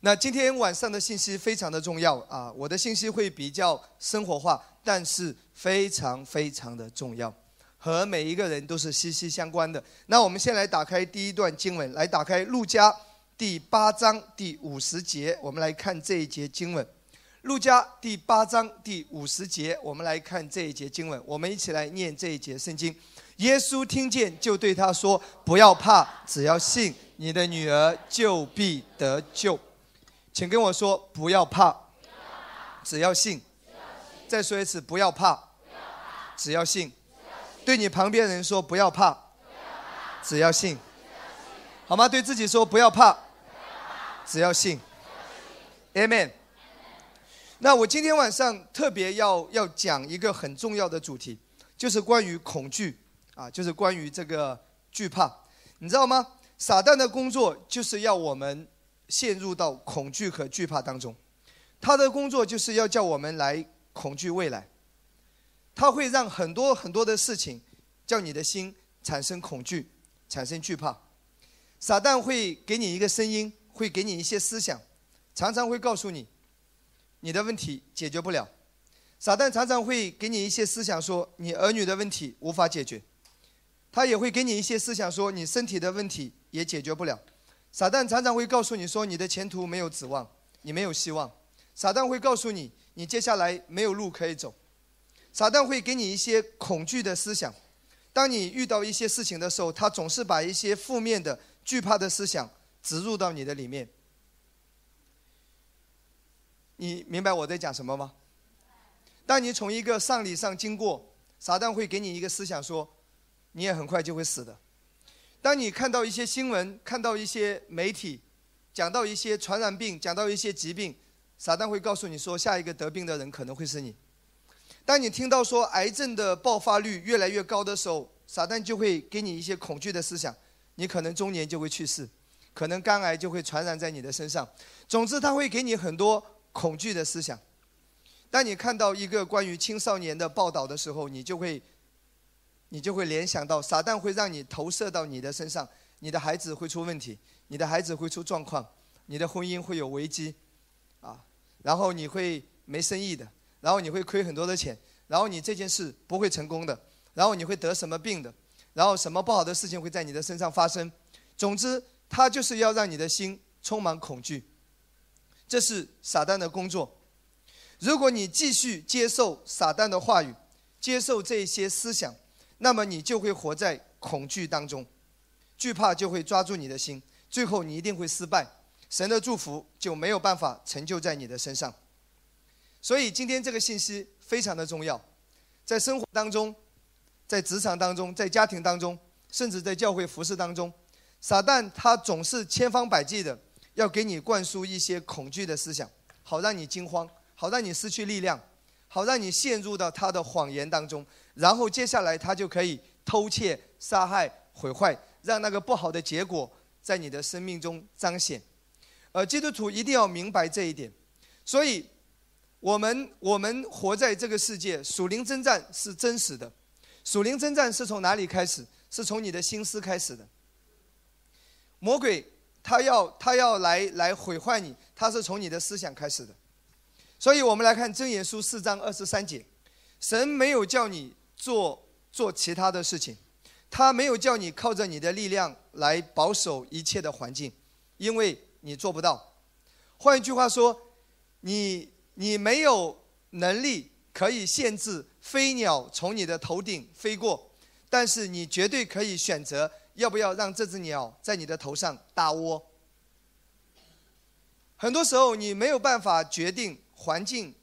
那今天晚上的信息非常的重要啊，我的信息会比较生活化，但是非常非常的重要，和每一个人都是息息相关的。那我们先来打开第一段经文，来打开路加第八章第五十节，我们来看这一节经文。路加第八章第五十节，我们来看这一节经文，我们一起来念这一节圣经。耶稣听见，就对他说：“不要怕，只要信，你的女儿就必得救。”请跟我说，不要怕，只要信。再说一次，不要怕，只要信。对你旁边人说，不要怕，只要信。好吗？对自己说，不要怕，只要信。Amen。那我今天晚上特别要要讲一个很重要的主题，就是关于恐惧啊，就是关于这个惧怕。你知道吗？撒旦的工作就是要我们陷入到恐惧和惧怕当中，他的工作就是要叫我们来恐惧未来，他会让很多很多的事情叫你的心产生恐惧，产生惧怕。撒旦会给你一个声音，会给你一些思想，常常会告诉你，你的问题解决不了。撒旦常常会给你一些思想，说你儿女的问题无法解决，他也会给你一些思想，说你身体的问题也解决不了。撒旦常常会告诉你说，你的前途没有指望，你没有希望。撒旦会告诉你，你接下来没有路可以走。撒旦会给你一些恐惧的思想。当你遇到一些事情的时候，他总是把一些负面的、惧怕的思想植入到你的里面。你明白我在讲什么吗？当你从一个丧礼上经过，撒旦会给你一个思想说，你也很快就会死的。当你看到一些新闻，看到一些媒体讲到一些传染病，讲到一些疾病，撒旦会告诉你说，下一个得病的人可能会是你。当你听到说癌症的爆发率越来越高的时候，撒旦就会给你一些恐惧的思想，你可能中年就会去世，可能肝癌就会传染在你的身上。总之，他会给你很多恐惧的思想。当你看到一个关于青少年的报道的时候，你就会，你就会联想到撒旦会让你投射到你的身上，你的孩子会出问题，你的孩子会出状况，你的婚姻会有危机，啊，然后你会没生意的，然后你会亏很多的钱，然后你这件事不会成功的，然后你会得什么病的，然后什么不好的事情会在你的身上发生。总之，他就是要让你的心充满恐惧，这是撒旦的工作。如果你继续接受撒旦的话语，接受这些思想，那么你就会活在恐惧当中，惧怕就会抓住你的心，最后你一定会失败，神的祝福就没有办法成就在你的身上。所以今天这个信息非常的重要，在生活当中，在职场当中，在家庭当中，甚至在教会服饰当中，撒旦他总是千方百计的要给你灌输一些恐惧的思想，好让你惊慌。好让你失去力量，好让你陷入到他的谎言当中，然后接下来他就可以偷窃、杀害、毁坏，让那个不好的结果在你的生命中彰显。而基督徒一定要明白这一点。所以，我们我们活在这个世界，属灵征战是真实的。属灵征战是从哪里开始？是从你的心思开始的。魔鬼他要他要来来毁坏你，他是从你的思想开始的。所以我们来看箴言书四章二十三节，神没有叫你做做其他的事情，他没有叫你靠着你的力量来保守一切的环境，因为你做不到。换一句话说，你你没有能力可以限制飞鸟从你的头顶飞过，但是你绝对可以选择要不要让这只鸟在你的头上搭窝。很多时候你没有办法决定。环境，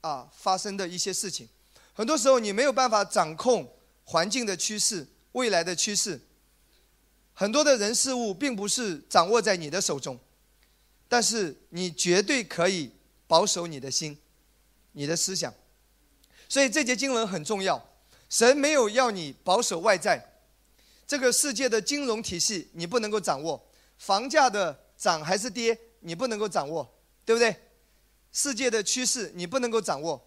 啊发生的一些事情，很多时候你没有办法掌控环境的趋势、未来的趋势。很多的人事物并不是掌握在你的手中，但是你绝对可以保守你的心、你的思想。所以这节经文很重要。神没有要你保守外在，这个世界的金融体系你不能够掌握，房价的涨还是跌你不能够掌握，对不对？世界的趋势你不能够掌握，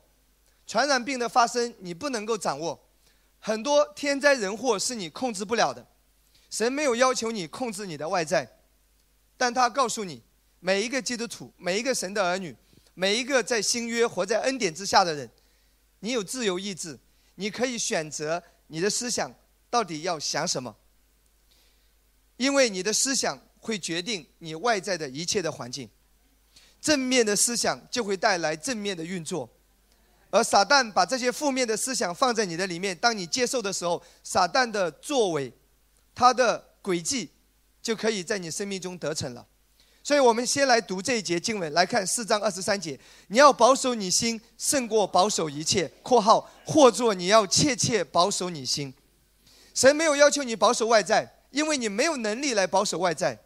传染病的发生你不能够掌握，很多天灾人祸是你控制不了的。神没有要求你控制你的外在，但他告诉你，每一个基督徒，每一个神的儿女，每一个在新约活在恩典之下的人，你有自由意志，你可以选择你的思想到底要想什么，因为你的思想会决定你外在的一切的环境。正面的思想就会带来正面的运作，而撒旦把这些负面的思想放在你的里面，当你接受的时候，撒旦的作为，他的诡计，就可以在你生命中得逞了。所以我们先来读这一节经文，来看四章二十三节：你要保守你心，胜过保守一切。（括号或作你要切切保守你心。）神没有要求你保守外在，因为你没有能力来保守外在，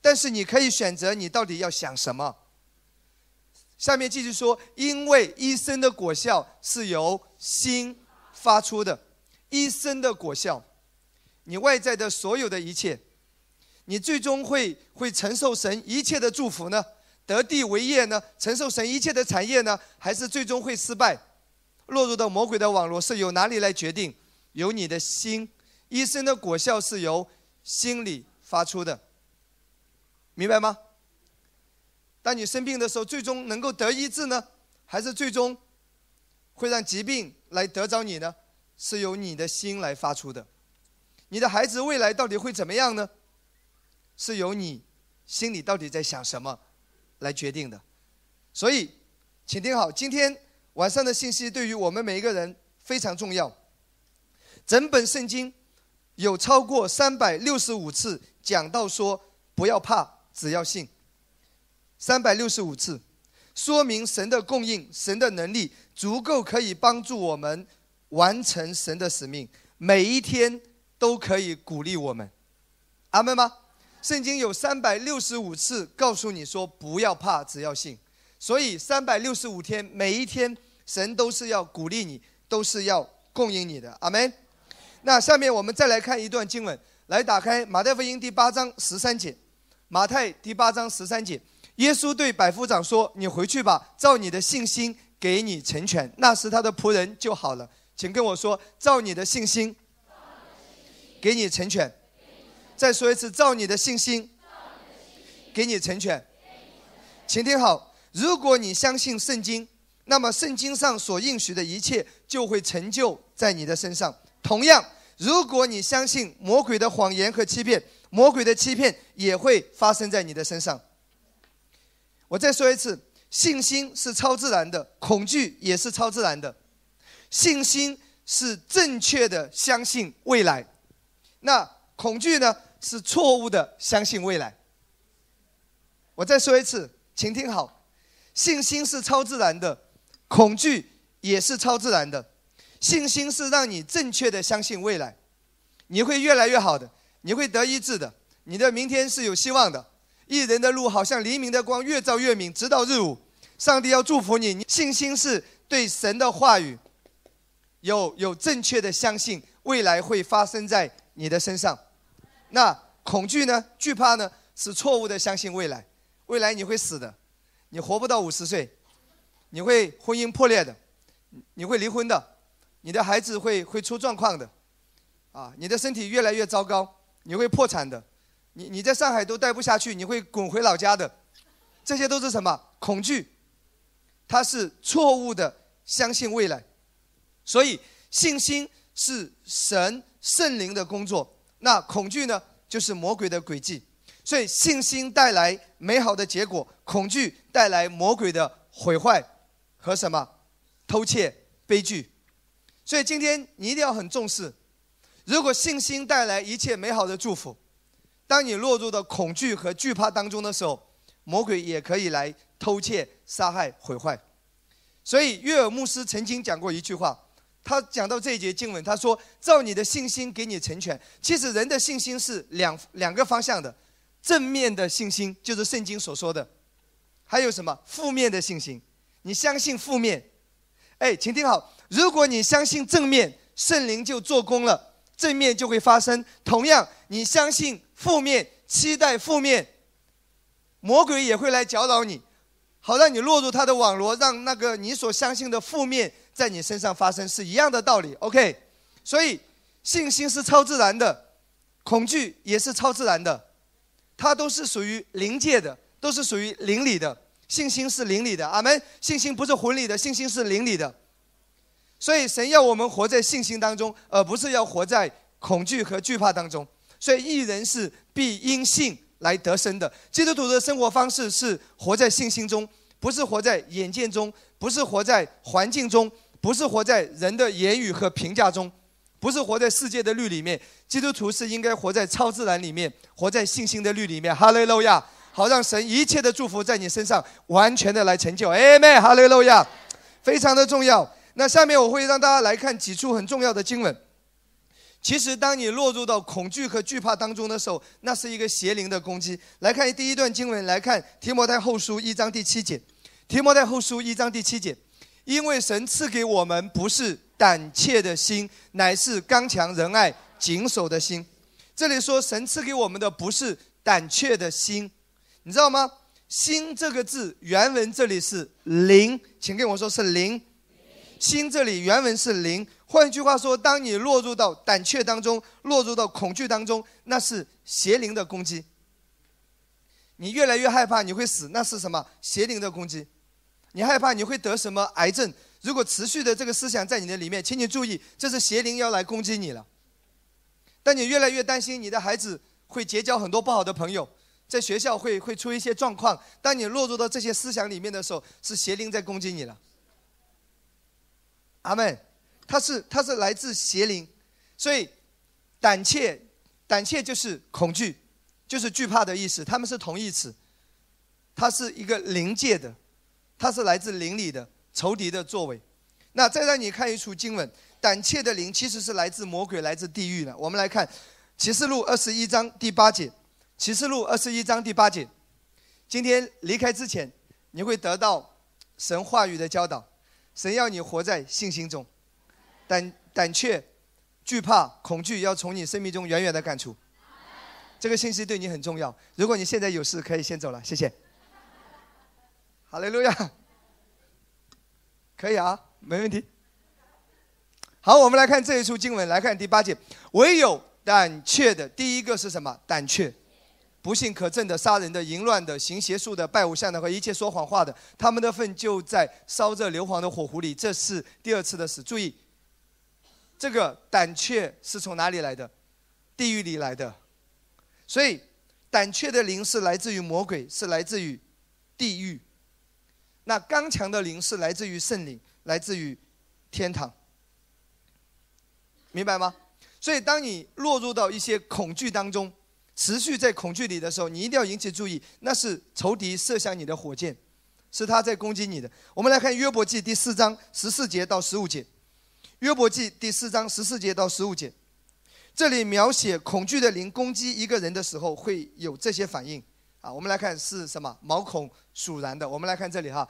但是你可以选择你到底要想什么。下面继续说，因为一生的果效是由心发出的，一生的果效，你外在的所有的一切，你最终会会承受神一切的祝福呢？得地为业呢？承受神一切的产业呢？还是最终会失败，落入到魔鬼的网络？是由哪里来决定？由你的心，医生的果效是由心里发出的，明白吗？当你生病的时候，最终能够得医治呢，还是最终会让疾病来得着你呢？是由你的心来发出的。你的孩子未来到底会怎么样呢？是由你心里到底在想什么来决定的。所以，请听好，今天晚上的信息对于我们每一个人非常重要。整本圣经有超过三百六十五次讲到说：“不要怕，只要信。”三百六十五次，说明神的供应、神的能力足够可以帮助我们完成神的使命。每一天都可以鼓励我们，阿门吗？圣经有三百六十五次告诉你说不要怕，只要信。所以三百六十五天，每一天神都是要鼓励你，都是要供应你的，阿门。那下面我们再来看一段经文，来打开马太福音第八章十三节，马太第八章十三节。耶稣对百夫长说：“你回去吧，照你的信心给你成全。”那时他的仆人就好了。请跟我说：“照你的信心给你成全。”再说一次：“照你的信心给你成全。”请听好，如果你相信圣经，那么圣经上所应许的一切就会成就在你的身上。同样，如果你相信魔鬼的谎言和欺骗，魔鬼的欺骗也会发生在你的身上。我再说一次，信心是超自然的，恐惧也是超自然的。信心是正确的相信未来，那恐惧呢是错误的相信未来。我再说一次，请听好，信心是超自然的，恐惧也是超自然的。信心是让你正确的相信未来，你会越来越好的，你会得医治的，你的明天是有希望的。一人的路好像黎明的光，越照越明，直到日午。上帝要祝福你，信心是对神的话语有有正确的相信，未来会发生在你的身上。那恐惧呢？惧怕呢？是错误的相信未来，未来你会死的，你活不到五十岁，你会婚姻破裂的，你会离婚的，你的孩子会会出状况的，啊，你的身体越来越糟糕，你会破产的。你你在上海都待不下去，你会滚回老家的，这些都是什么恐惧？它是错误的相信未来，所以信心是神圣灵的工作，那恐惧呢，就是魔鬼的诡计。所以信心带来美好的结果，恐惧带来魔鬼的毁坏和什么偷窃悲剧。所以今天你一定要很重视，如果信心带来一切美好的祝福。当你落入到恐惧和惧怕当中的时候，魔鬼也可以来偷窃、杀害、毁坏。所以约尔牧师曾经讲过一句话，他讲到这一节经文，他说：“照你的信心给你成全。”其实人的信心是两两个方向的，正面的信心就是圣经所说的，还有什么负面的信心？你相信负面？哎，请听好，如果你相信正面，圣灵就做工了，正面就会发生。同样，你相信。负面期待负面，魔鬼也会来搅扰你，好让你落入他的网罗，让那个你所相信的负面在你身上发生，是一样的道理。OK，所以信心是超自然的，恐惧也是超自然的，它都是属于灵界的，都是属于灵里的。信心是灵里的，阿门。信心不是魂里的，信心是灵里的。所以神要我们活在信心当中，而不是要活在恐惧和惧怕当中。所以一人是必因信来得生的。基督徒的生活方式是活在信心中，不是活在眼见中，不是活在环境中，不是活在人的言语和评价中，不是活在世界的律里面。基督徒是应该活在超自然里面，活在信心的律里面。哈利路亚。好，让神一切的祝福在你身上完全的来成就。阿门，哈利路亚，非常的重要。那下面我会让大家来看几处很重要的经文。其实，当你落入到恐惧和惧怕当中的时候，那是一个邪灵的攻击。来看第一段经文，来看提摩太后书一章第七节。提摩太后书一章第七节，因为神赐给我们不是胆怯的心，乃是刚强仁爱谨守的心。这里说神赐给我们的不是胆怯的心。你知道吗？心这个字原文这里是灵，请跟我说是灵。心这里原文是灵。换句话说，当你落入到胆怯当中，落入到恐惧当中，那是邪灵的攻击。你越来越害怕你会死，那是什么？邪灵的攻击。你害怕你会得什么癌症？如果持续的这个思想在你的里面，请你注意，这是邪灵要来攻击你了。当你越来越担心你的孩子会结交很多不好的朋友。在学校会会出一些状况，当你落入到这些思想里面的时候，是邪灵在攻击你了。阿门，他是他是来自邪灵，所以胆怯胆怯就是恐惧，就是惧怕的意思，他们是同义词。它是一个灵界的，它是来自灵里的仇敌的作为。那再让你看一处经文，胆怯的灵其实是来自魔鬼，来自地狱的。我们来看启示录二十一章第八节。启示录二十一章第八节，今天离开之前，你会得到神话语的教导。神要你活在信心中，胆胆怯、惧怕、恐惧要从你生命中远远的赶出。这个信息对你很重要。如果你现在有事，可以先走了，谢谢。好嘞，路亚，可以啊，没问题。好，我们来看这一处经文，来看第八节。唯有胆怯的，第一个是什么？胆怯。不信可证的、杀人的、淫乱的、行邪术的、拜偶像的和一切说谎话的，他们的份就在烧着硫磺的火湖里。这是第二次的死。注意，这个胆怯是从哪里来的？地狱里来的。所以，胆怯的灵是来自于魔鬼，是来自于地狱。那刚强的灵是来自于圣灵，来自于天堂。明白吗？所以，当你落入到一些恐惧当中。持续在恐惧里的时候，你一定要引起注意，那是仇敌射向你的火箭，是他在攻击你的。我们来看约伯记第四章十四节到十五节，约伯记第四章十四节到十五节，这里描写恐惧的灵攻击一个人的时候会有这些反应啊。我们来看是什么？毛孔悚然的。我们来看这里哈，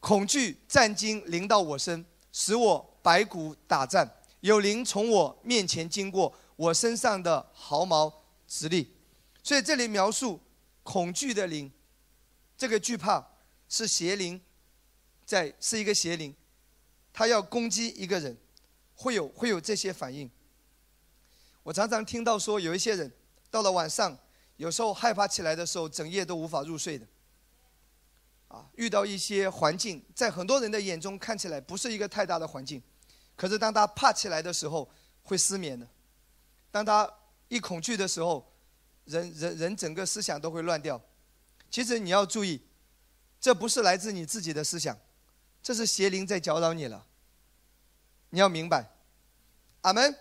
恐惧战惊临到我身，使我白骨打颤，有灵从我面前经过，我身上的毫毛。实力，所以这里描述恐惧的灵，这个惧怕是邪灵，在是一个邪灵，他要攻击一个人，会有会有这些反应。我常常听到说有一些人到了晚上，有时候害怕起来的时候，整夜都无法入睡的。啊，遇到一些环境，在很多人的眼中看起来不是一个太大的环境，可是当他怕起来的时候，会失眠的。当他一恐惧的时候，人人人整个思想都会乱掉。其实你要注意，这不是来自你自己的思想，这是邪灵在搅扰你了。你要明白，阿门。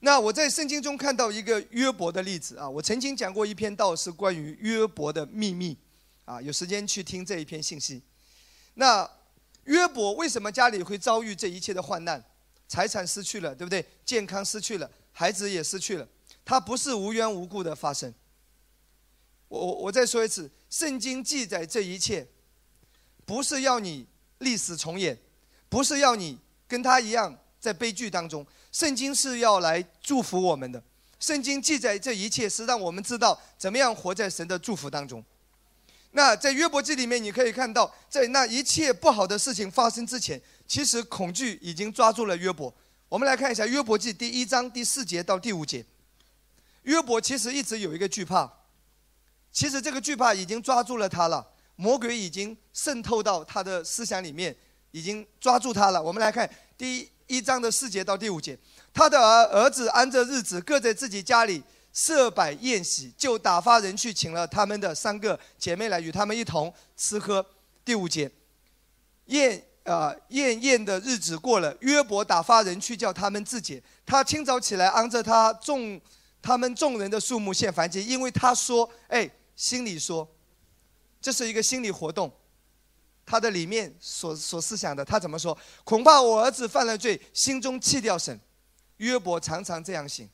那我在圣经中看到一个约伯的例子啊，我曾经讲过一篇道是关于约伯的秘密，啊，有时间去听这一篇信息。那约伯为什么家里会遭遇这一切的患难？财产失去了，对不对？健康失去了。孩子也失去了，他不是无缘无故的发生。我我我再说一次，圣经记载这一切，不是要你历史重演，不是要你跟他一样在悲剧当中。圣经是要来祝福我们的，圣经记载这一切是让我们知道怎么样活在神的祝福当中。那在约伯记里面，你可以看到，在那一切不好的事情发生之前，其实恐惧已经抓住了约伯。我们来看一下约伯记第一章第四节到第五节。约伯其实一直有一个惧怕，其实这个惧怕已经抓住了他了，魔鬼已经渗透到他的思想里面，已经抓住他了。我们来看第一章的四节到第五节，他的儿儿子安着日子，各在自己家里设摆宴席，就打发人去请了他们的三个姐妹来与他们一同吃喝。第五节，宴啊宴宴的日子过了，约伯打发人去叫他们自解。他清早起来，按着他众他们众人的数目献燔祭，因为他说：“哎，心里说，这是一个心理活动，他的里面所所思想的，他怎么说？恐怕我儿子犯了罪，心中弃掉神。约伯常常这样想。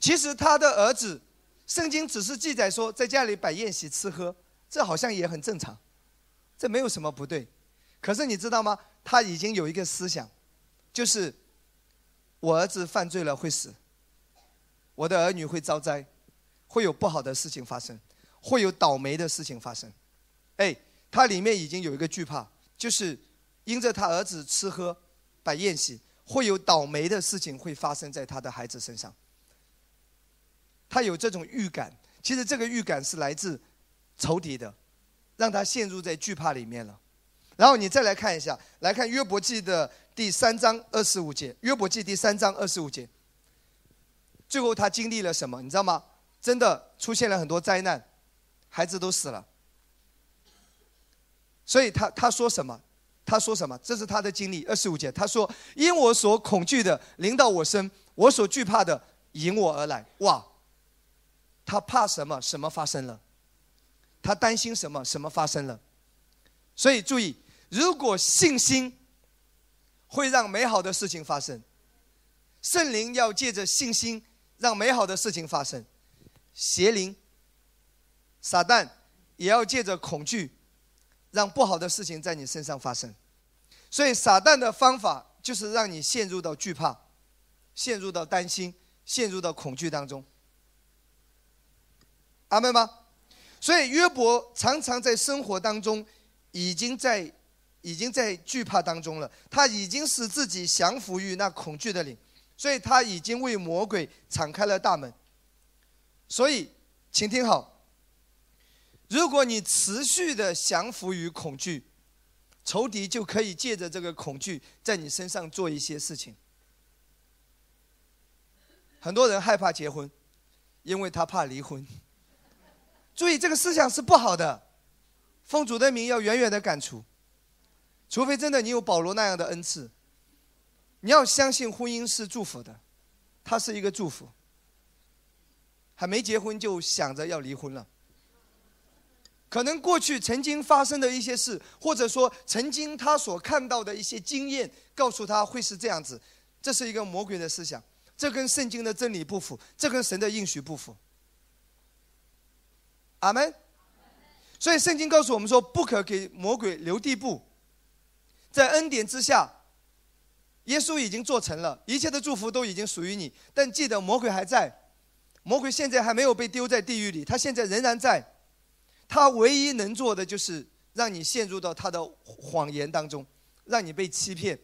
其实他的儿子，圣经只是记载说在家里摆宴席吃喝，这好像也很正常，这没有什么不对。可是你知道吗？他已经有一个思想，就是我儿子犯罪了会死。”我的儿女会遭灾，会有不好的事情发生，会有倒霉的事情发生。哎，他里面已经有一个惧怕，就是因着他儿子吃喝摆宴席，会有倒霉的事情会发生在他的孩子身上。他有这种预感，其实这个预感是来自仇敌的，让他陷入在惧怕里面了。然后你再来看一下，来看约伯记的第三章二十五节，约伯记第三章二十五节。最后他经历了什么？你知道吗？真的出现了很多灾难，孩子都死了。所以他他说什么？他说什么？这是他的经历。二十五节，他说：“因我所恐惧的临到我身，我所惧怕的迎我而来。”哇！他怕什么？什么发生了？他担心什么？什么发生了？所以注意，如果信心会让美好的事情发生，圣灵要借着信心。让美好的事情发生，邪灵、撒旦也要借着恐惧，让不好的事情在你身上发生。所以，撒旦的方法就是让你陷入到惧怕、陷入到担心、陷入到恐惧当中。阿门吗？所以，约伯常常在生活当中已经在已经在惧怕当中了，他已经使自己降服于那恐惧的灵。所以他已经为魔鬼敞开了大门。所以，请听好：如果你持续的降服于恐惧，仇敌就可以借着这个恐惧在你身上做一些事情。很多人害怕结婚，因为他怕离婚。注意，这个思想是不好的，奉主的名要远远的赶除。除非真的你有保罗那样的恩赐。你要相信婚姻是祝福的，它是一个祝福。还没结婚就想着要离婚了，可能过去曾经发生的一些事，或者说曾经他所看到的一些经验，告诉他会是这样子，这是一个魔鬼的思想，这跟圣经的真理不符，这跟神的应许不符。阿门。所以圣经告诉我们说，不可给魔鬼留地步，在恩典之下。耶稣已经做成了，一切的祝福都已经属于你。但记得，魔鬼还在，魔鬼现在还没有被丢在地狱里，他现在仍然在。他唯一能做的就是让你陷入到他的谎言当中，让你被欺骗。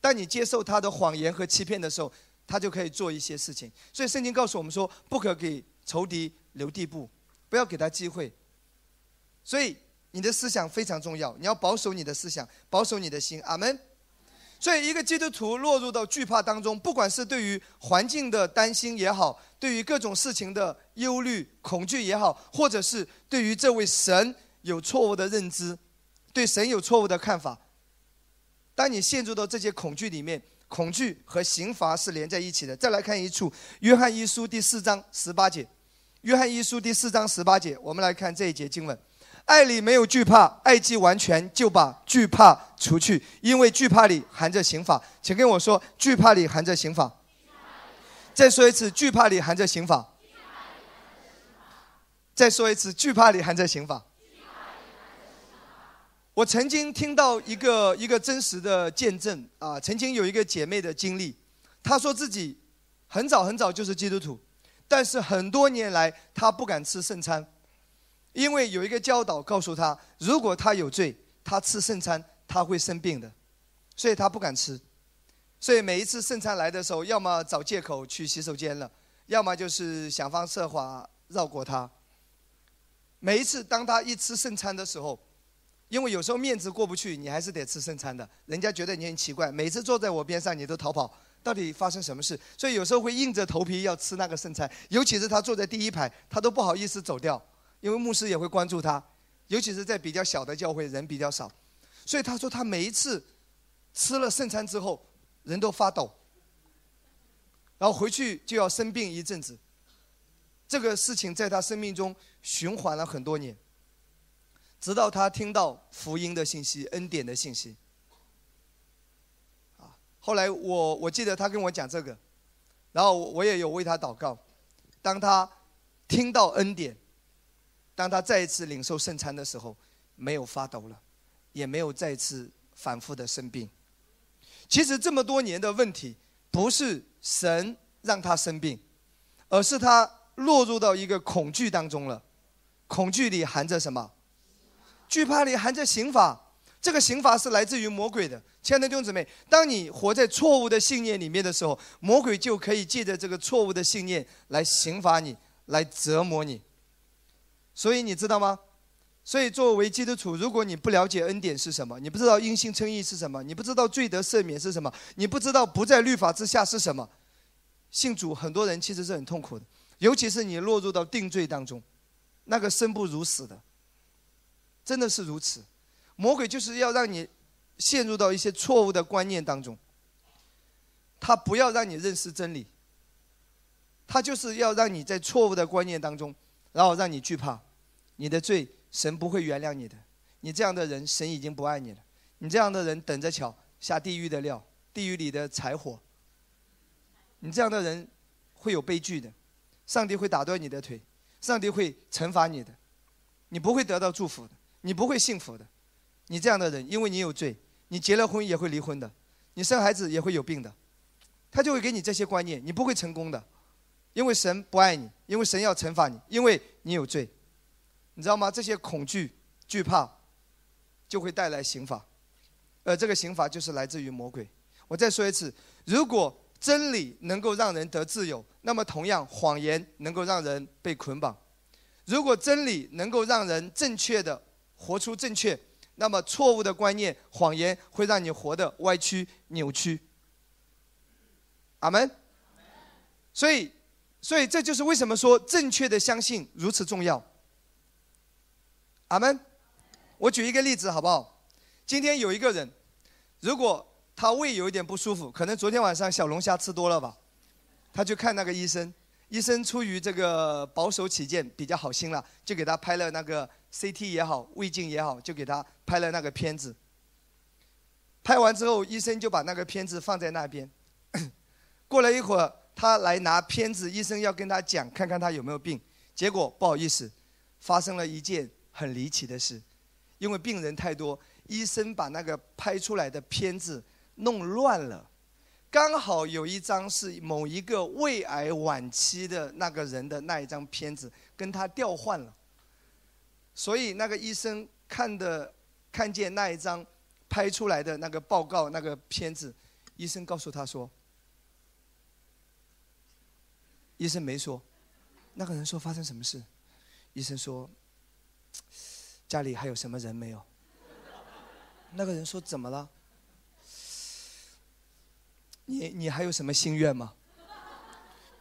当你接受他的谎言和欺骗的时候，他就可以做一些事情。所以圣经告诉我们说，不可给仇敌留地步，不要给他机会。所以你的思想非常重要，你要保守你的思想，保守你的心。阿门。所以，一个基督徒落入到惧怕当中，不管是对于环境的担心也好，对于各种事情的忧虑、恐惧也好，或者是对于这位神有错误的认知，对神有错误的看法。当你陷入到这些恐惧里面，恐惧和刑罚是连在一起的。再来看一处，《约翰一书》第四章十八节，《约翰一书》第四章十八节，我们来看这一节经文。爱里没有惧怕，爱既完全，就把惧怕除去，因为惧怕里含着刑法。请跟我说，惧怕里含着刑法。再说一次，惧怕里含着刑法。再说一次，惧怕里含着刑法。我曾经听到一个一个真实的见证啊，曾经有一个姐妹的经历，她说自己很早很早就是基督徒，但是很多年来她不敢吃圣餐。因为有一个教导告诉他，如果他有罪，他吃圣餐他会生病的，所以他不敢吃。所以每一次圣餐来的时候，要么找借口去洗手间了，要么就是想方设法绕过他。每一次当他一吃圣餐的时候，因为有时候面子过不去，你还是得吃圣餐的。人家觉得你很奇怪，每次坐在我边上你都逃跑，到底发生什么事？所以有时候会硬着头皮要吃那个圣餐，尤其是他坐在第一排，他都不好意思走掉，因为牧师也会关注他，尤其是在比较小的教会，人比较少，所以他说他每一次吃了圣餐之后。人都发抖，然后回去就要生病一阵子。这个事情在他生命中循环了很多年，直到他听到福音的信息、恩典的信息。啊，后来我我记得他跟我讲这个，然后我也有为他祷告。当他听到恩典，当他再一次领受圣餐的时候，没有发抖了，也没有再次反复的生病。其实这么多年的问题，不是神让他生病，而是他落入到一个恐惧当中了。恐惧里含着什么？惧怕里含着刑罚。这个刑罚是来自于魔鬼的。亲爱的弟兄姊妹，当你活在错误的信念里面的时候，魔鬼就可以借着这个错误的信念来刑罚你，来折磨你。所以你知道吗？所以，作为基督徒，如果你不了解恩典是什么，你不知道因信称义是什么，你不知道罪得赦免是什么，你不知道不在律法之下是什么，信主很多人其实是很痛苦的，尤其是你落入到定罪当中，那个生不如死的，真的是如此。魔鬼就是要让你陷入到一些错误的观念当中，他不要让你认识真理，他就是要让你在错误的观念当中，然后让你惧怕你的罪。神不会原谅你的，你这样的人，神已经不爱你了。你这样的人，等着瞧下地狱的料，地狱里的柴火。你这样的人，会有悲剧的，上帝会打断你的腿，上帝会惩罚你的，你不会得到祝福的，你不会幸福的。你这样的人，因为你有罪，你结了婚也会离婚的，你生孩子也会有病的，他就会给你这些观念，你不会成功的，因为神不爱你，因为神要惩罚你，因为你有罪。你知道吗？这些恐惧、惧怕，就会带来刑罚，而这个刑罚就是来自于魔鬼。我再说一次：如果真理能够让人得自由，那么同样谎言能够让人被捆绑；如果真理能够让人正确的活出正确，那么错误的观念、谎言会让你活得歪曲、扭曲。阿门。所以，所以这就是为什么说正确的相信如此重要。阿门。我举一个例子好不好？今天有一个人，如果他胃有一点不舒服，可能昨天晚上小龙虾吃多了吧，他去看那个医生，医生出于这个保守起见，比较好心了，就给他拍了那个 CT 也好，胃镜也好，就给他拍了那个片子。拍完之后，医生就把那个片子放在那边。过了一会儿，他来拿片子，医生要跟他讲，看看他有没有病。结果不好意思，发生了一件。很离奇的是，因为病人太多，医生把那个拍出来的片子弄乱了，刚好有一张是某一个胃癌晚期的那个人的那一张片子，跟他调换了，所以那个医生看的看见那一张拍出来的那个报告那个片子，医生告诉他说，医生没说，那个人说发生什么事，医生说。家里还有什么人没有？那个人说：“怎么了？你你还有什么心愿吗？”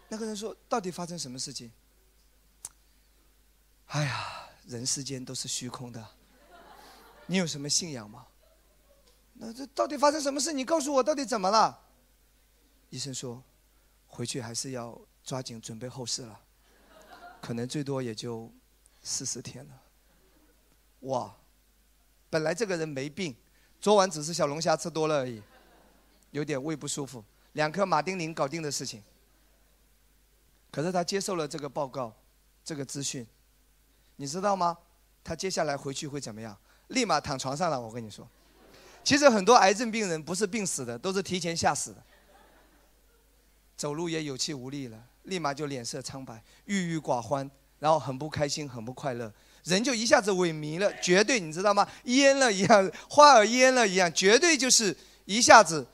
那个人说：“到底发生什么事情？”哎呀，人世间都是虚空的。你有什么信仰吗？那这到底发生什么事？你告诉我，到底怎么了？医生说：“回去还是要抓紧准备后事了，可能最多也就四十天了。”哇，本来这个人没病，昨晚只是小龙虾吃多了而已，有点胃不舒服，两颗马丁啉搞定的事情。可是他接受了这个报告，这个资讯，你知道吗？他接下来回去会怎么样？立马躺床上了。我跟你说，其实很多癌症病人不是病死的，都是提前吓死的，走路也有气无力了，立马就脸色苍白、郁郁寡欢，然后很不开心、很不快乐。人就一下子萎靡了，绝对你知道吗？蔫了一样，花儿蔫了一样，绝对就是一下子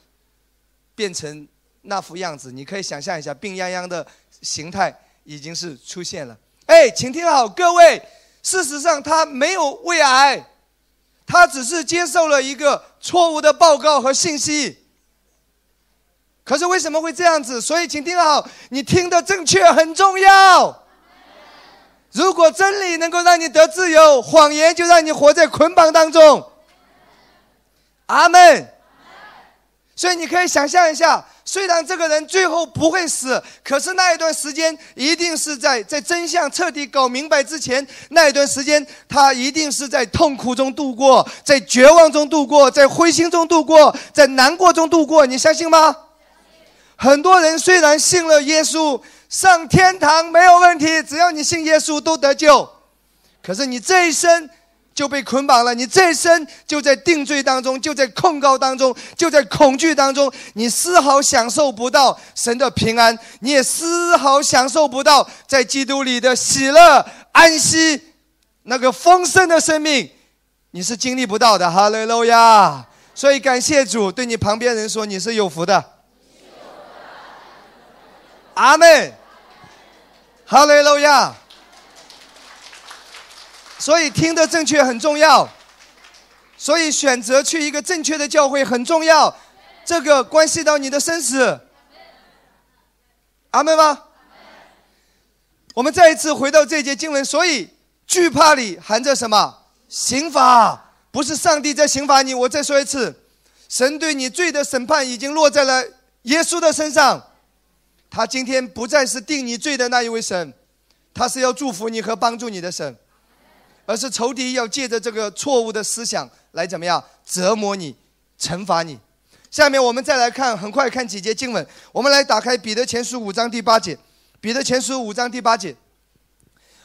变成那副样子。你可以想象一下，病殃殃的形态已经是出现了。哎，请听好，各位，事实上他没有胃癌，他只是接受了一个错误的报告和信息。可是为什么会这样子？所以请听好，你听的正确很重要。如果真理能够让你得自由，谎言就让你活在捆绑当中。阿门。所以你可以想象一下，虽然这个人最后不会死，可是那一段时间一定是在在真相彻底搞明白之前，那一段时间他一定是在痛苦中度过，在绝望中度过，在灰心中度过，在难过中度过。你相信吗？很多人虽然信了耶稣。上天堂没有问题，只要你信耶稣都得救。可是你这一生就被捆绑了，你这一生就在定罪当中，就在控告当中，就在恐惧当中，你丝毫享受不到神的平安，你也丝毫享受不到在基督里的喜乐、安息，那个丰盛的生命，你是经历不到的。哈利路亚！所以感谢主，对你旁边人说，你是有福的。阿门。哈利路亚！所以听得正确很重要，所以选择去一个正确的教会很重要，这个关系到你的生死。阿门吗？我们再一次回到这节经文，所以惧怕里含着什么？刑罚，不是上帝在刑罚你。我再说一次，神对你罪的审判已经落在了耶稣的身上。他今天不再是定你罪的那一位神，他是要祝福你和帮助你的神，而是仇敌要借着这个错误的思想来怎么样折磨你、惩罚你。下面我们再来看，很快看几节经文。我们来打开彼得前书五章第八节，彼得前书五章第八节：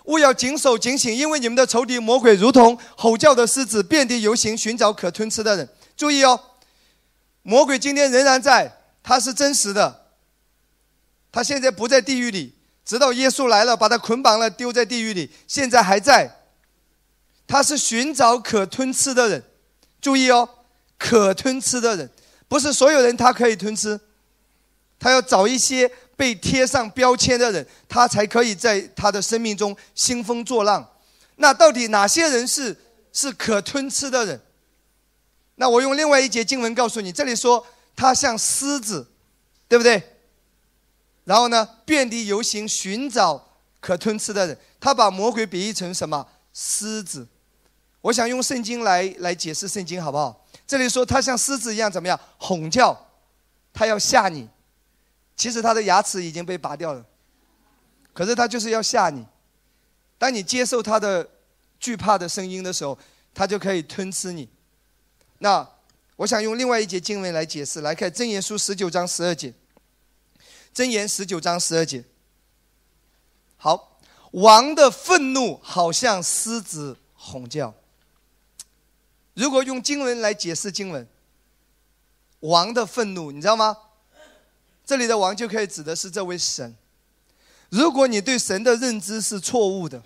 勿要谨守警醒，因为你们的仇敌魔鬼如同吼叫的狮子，遍地游行，寻找可吞吃的人。注意哦，魔鬼今天仍然在，他是真实的。他现在不在地狱里，直到耶稣来了，把他捆绑了，丢在地狱里，现在还在。他是寻找可吞吃的人，注意哦，可吞吃的人，不是所有人他可以吞吃，他要找一些被贴上标签的人，他才可以在他的生命中兴风作浪。那到底哪些人是是可吞吃的人？那我用另外一节经文告诉你，这里说他像狮子，对不对？然后呢，遍地游行，寻找可吞吃的人。他把魔鬼比喻成什么？狮子。我想用圣经来来解释圣经，好不好？这里说他像狮子一样怎么样？吼叫，他要吓你。其实他的牙齿已经被拔掉了，可是他就是要吓你。当你接受他的惧怕的声音的时候，他就可以吞吃你。那我想用另外一节经文来解释，来看箴言书十九章十二节。箴言十九章十二节。好，王的愤怒好像狮子吼叫。如果用经文来解释经文，王的愤怒，你知道吗？这里的王就可以指的是这位神。如果你对神的认知是错误的，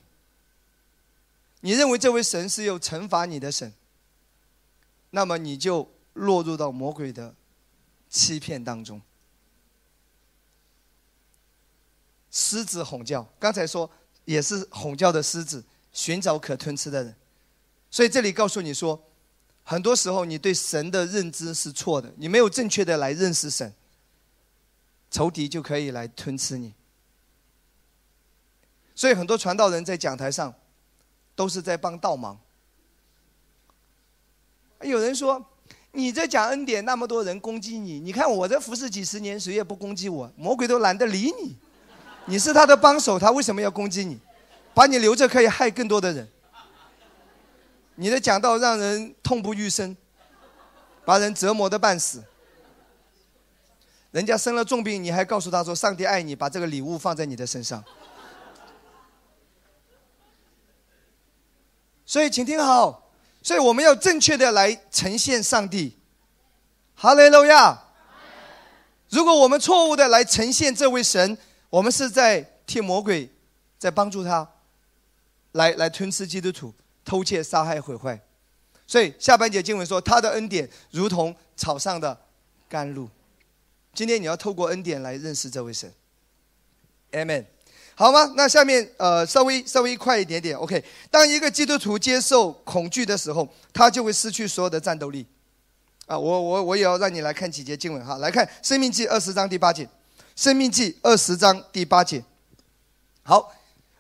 你认为这位神是有惩罚你的神，那么你就落入到魔鬼的欺骗当中。狮子吼叫，刚才说也是吼叫的狮子，寻找可吞吃的人。所以这里告诉你说，很多时候你对神的认知是错的，你没有正确的来认识神，仇敌就可以来吞吃你。所以很多传道人在讲台上，都是在帮倒忙。有人说，你在讲恩典，那么多人攻击你，你看我这服侍几十年，谁也不攻击我，魔鬼都懒得理你。你是他的帮手，他为什么要攻击你？把你留着可以害更多的人。你的讲道让人痛不欲生，把人折磨的半死。人家生了重病，你还告诉他说上帝爱你，把这个礼物放在你的身上。所以，请听好，所以我们要正确的来呈现上帝。哈雷路亚。如果我们错误的来呈现这位神。我们是在替魔鬼在帮助他，来来吞吃基督徒，偷窃、杀害、毁坏。所以下半节经文说，他的恩典如同草上的甘露。今天你要透过恩典来认识这位神。Amen。好吗？那下面呃，稍微稍微快一点点。OK，当一个基督徒接受恐惧的时候，他就会失去所有的战斗力。啊，我我我也要让你来看几节经文哈，来看《生命记》二十章第八节，《生命记》二十章第八节。好，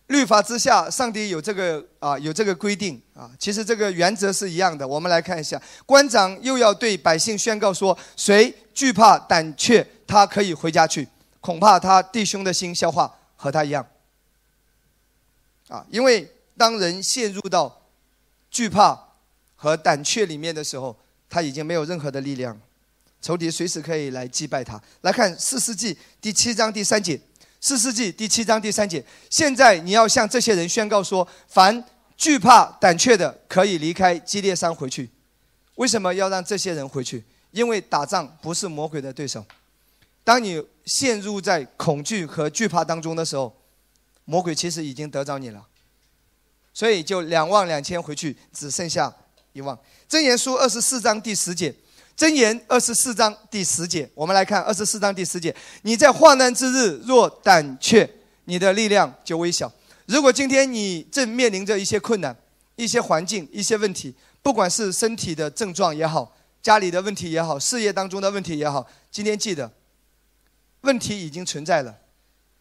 律法之下，上帝有这个啊，有这个规定啊。其实这个原则是一样的。我们来看一下，官长又要对百姓宣告说：谁惧怕胆怯，他可以回家去；恐怕他弟兄的心消化。和他一样，啊，因为当人陷入到惧怕和胆怯里面的时候，他已经没有任何的力量，仇敌随时可以来击败他。来看四世纪第七章第三节，四世纪第七章第三节，现在你要向这些人宣告说：凡惧怕胆怯的，可以离开基列山回去。为什么要让这些人回去？因为打仗不是魔鬼的对手。当你陷入在恐惧和惧怕当中的时候，魔鬼其实已经得着你了，所以就两万两千回去，只剩下一万。箴言书二十四章第十节，箴言二十四章第十节，我们来看二十四章第十节：你在患难之日若胆怯，你的力量就微小。如果今天你正面临着一些困难、一些环境、一些问题，不管是身体的症状也好，家里的问题也好，事业当中的问题也好，今天记得。问题已经存在了。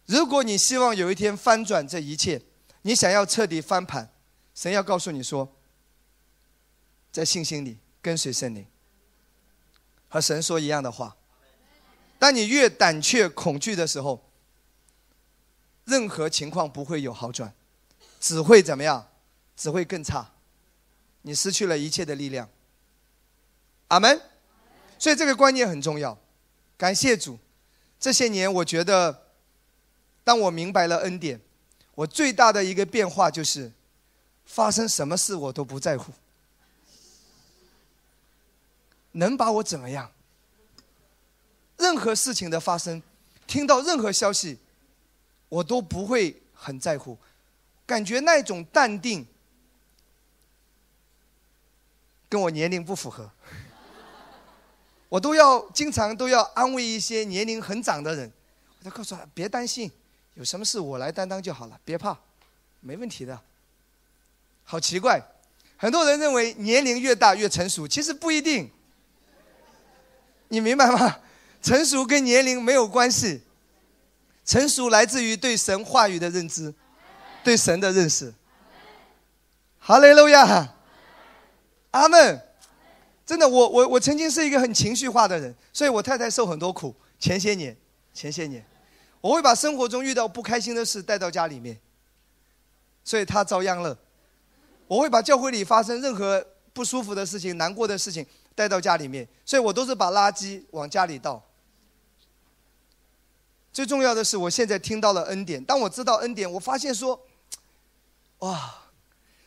如果你希望有一天翻转这一切，你想要彻底翻盘，神要告诉你说，在信心里跟随圣灵，和神说一样的话。当你越胆怯恐惧的时候，任何情况不会有好转，只会怎么样？只会更差。你失去了一切的力量。阿门。所以这个观念很重要。感谢主。这些年，我觉得，当我明白了恩典，我最大的一个变化就是，发生什么事我都不在乎，能把我怎么样？任何事情的发生，听到任何消息，我都不会很在乎，感觉那种淡定，跟我年龄不符合。我都要经常都要安慰一些年龄很长的人，我就告诉他别担心，有什么事我来担当就好了，别怕，没问题的。好奇怪，很多人认为年龄越大越成熟，其实不一定。你明白吗？成熟跟年龄没有关系，成熟来自于对神话语的认知，对神的认识。哈利路亚，阿门。真的，我我我曾经是一个很情绪化的人，所以我太太受很多苦。前些年，前些年，我会把生活中遇到不开心的事带到家里面，所以她遭殃了。我会把教会里发生任何不舒服的事情、难过的事情带到家里面，所以我都是把垃圾往家里倒。最重要的是，我现在听到了恩典。当我知道恩典，我发现说，哇。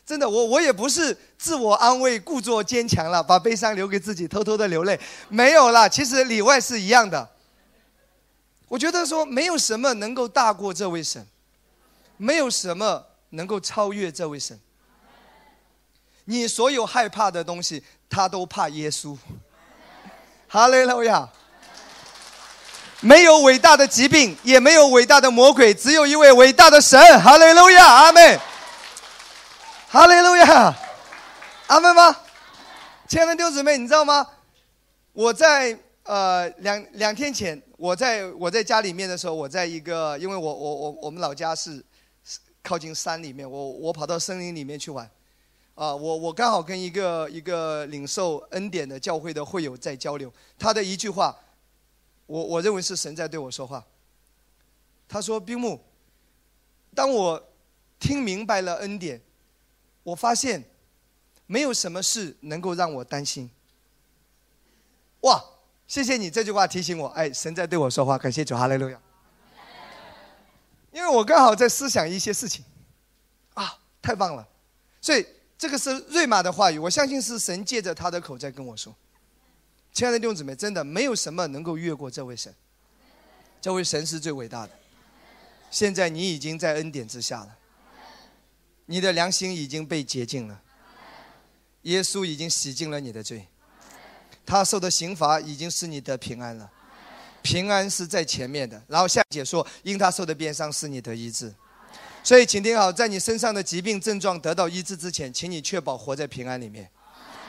真的，我我也不是自我安慰、故作坚强了，把悲伤留给自己，偷偷的流泪，没有了。其实里外是一样的。我觉得说，没有什么能够大过这位神，没有什么能够超越这位神。你所有害怕的东西，他都怕耶稣。哈利路亚。没有伟大的疾病，也没有伟大的魔鬼，只有一位伟大的神。哈利路亚，阿门。哈利路亚，阿门吗？亲爱的弟兄姊妹，你知道吗？我在呃两两天前，我在我在家里面的时候，我在一个，因为我我我我们老家是靠近山里面，我我跑到森林里面去玩，啊，我我刚好跟一个一个领受恩典的教会的会友在交流，他的一句话，我我认为是神在对我说话。他说：“冰木，当我听明白了恩典。”我发现，没有什么事能够让我担心。哇，谢谢你这句话提醒我，哎，神在对我说话，感谢主，哈利路亚。因为我刚好在思想一些事情，啊，太棒了，所以这个是瑞玛的话语，我相信是神借着他的口在跟我说。亲爱的弟兄姊妹，真的没有什么能够越过这位神，这位神是最伟大的。现在你已经在恩典之下了。你的良心已经被洁净了，耶稣已经洗净了你的罪，他受的刑罚已经是你得平安了，平安是在前面的。然后下解说，因他受的鞭伤使你得医治，所以请听好，在你身上的疾病症状得到医治之前，请你确保活在平安里面。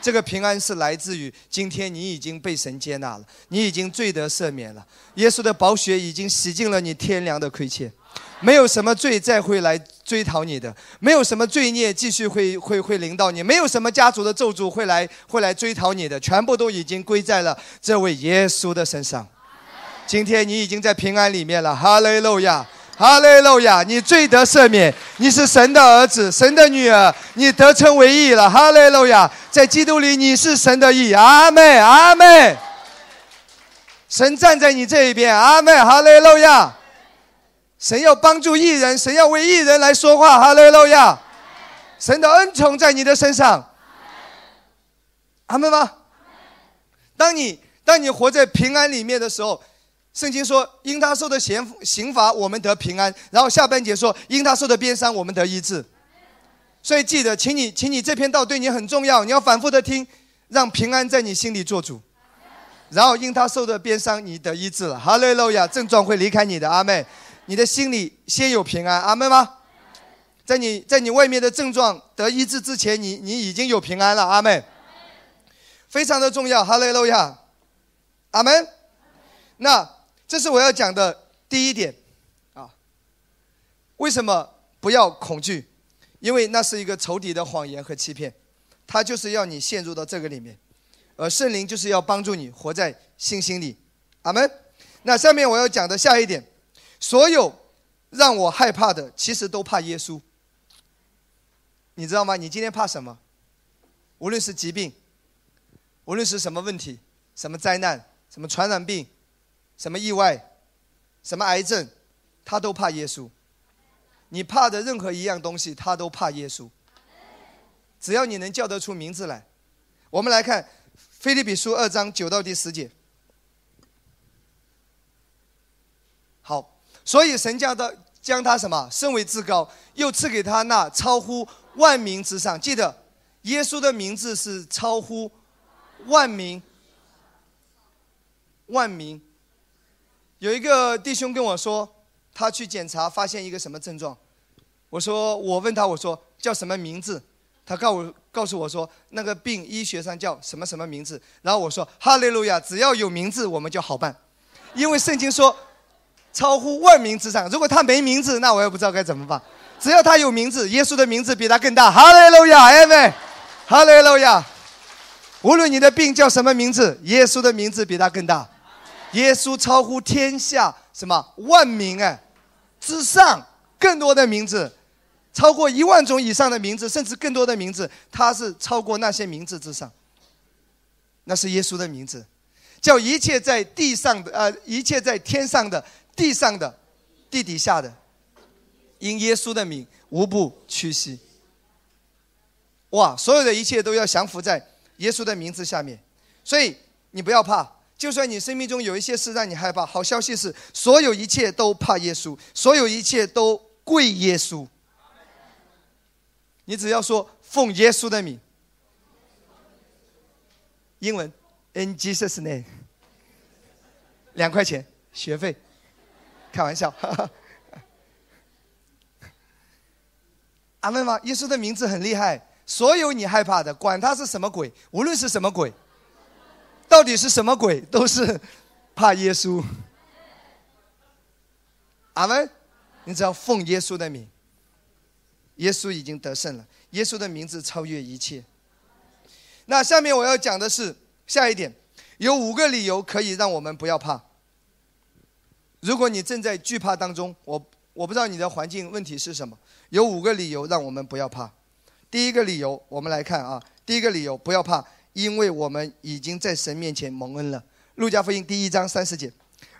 这个平安是来自于今天你已经被神接纳了，你已经罪得赦免了，耶稣的宝血已经洗净了你天良的亏欠，没有什么罪再会来追讨你的，没有什么罪孽继续会会会临到你，没有什么家族的咒诅会来会来追讨你的，全部都已经归在了这位耶稣的身上。今天你已经在平安里面了，哈利路亚。哈利路亚！你罪得赦免，你是神的儿子，神的女儿，你得称为义了。哈利路亚！在基督里你是神的义。阿妹，阿妹，神站在你这一边。阿妹，哈利路亚！神要帮助义人，神要为义人来说话。哈利路亚！神的恩宠在你的身上。阿门吗？当你当你活在平安里面的时候。圣经说：“因他受的刑刑罚，我们得平安。”然后下半节说：“因他受的鞭伤，我们得医治。”所以记得，请你，请你这篇道对你很重要，你要反复的听，让平安在你心里做主。然后因他受的鞭伤，你得医治了。哈利路亚！症状会离开你的，阿妹。你的心里先有平安，阿妹吗？在你在你外面的症状得医治之前，你你已经有平安了，阿妹。非常的重要，哈利路亚，阿门。那。这是我要讲的第一点，啊，为什么不要恐惧？因为那是一个仇敌的谎言和欺骗，他就是要你陷入到这个里面，而圣灵就是要帮助你活在信心里。阿门。那下面我要讲的下一点，所有让我害怕的，其实都怕耶稣。你知道吗？你今天怕什么？无论是疾病，无论是什么问题，什么灾难，什么传染病。什么意外，什么癌症，他都怕耶稣。你怕的任何一样东西，他都怕耶稣。只要你能叫得出名字来，我们来看《菲利比书》二章九到第十节。好，所以神将他将他什么升为至高，又赐给他那超乎万民之上。记得，耶稣的名字是超乎万民，万民。有一个弟兄跟我说，他去检查发现一个什么症状，我说我问他我说叫什么名字，他告我告诉我说那个病医学上叫什么什么名字，然后我说哈利路亚，只要有名字我们就好办，因为圣经说超乎万名之上，如果他没名字那我也不知道该怎么办，只要他有名字，耶稣的名字比他更大，哈利路亚，阿门，哈利路亚，无论你的病叫什么名字，耶稣的名字比他更大。耶稣超乎天下什么万名哎，之上更多的名字，超过一万种以上的名字，甚至更多的名字，他是超过那些名字之上。那是耶稣的名字，叫一切在地上的呃，一切在天上的、地上的、地底下的，因耶稣的名无不屈膝。哇，所有的一切都要降服在耶稣的名字下面，所以你不要怕。就算你生命中有一些事让你害怕，好消息是，所有一切都怕耶稣，所有一切都跪耶稣。你只要说奉耶稣的名，英文，In Jesus' name，两块钱学费，开玩笑。阿门吗？耶稣的名字很厉害，所有你害怕的，管他是什么鬼，无论是什么鬼。到底是什么鬼？都是怕耶稣。阿门。你只要奉耶稣的名，耶稣已经得胜了。耶稣的名字超越一切。那下面我要讲的是下一点，有五个理由可以让我们不要怕。如果你正在惧怕当中，我我不知道你的环境问题是什么。有五个理由让我们不要怕。第一个理由，我们来看啊，第一个理由不要怕。因为我们已经在神面前蒙恩了。路加福音第一章三十节，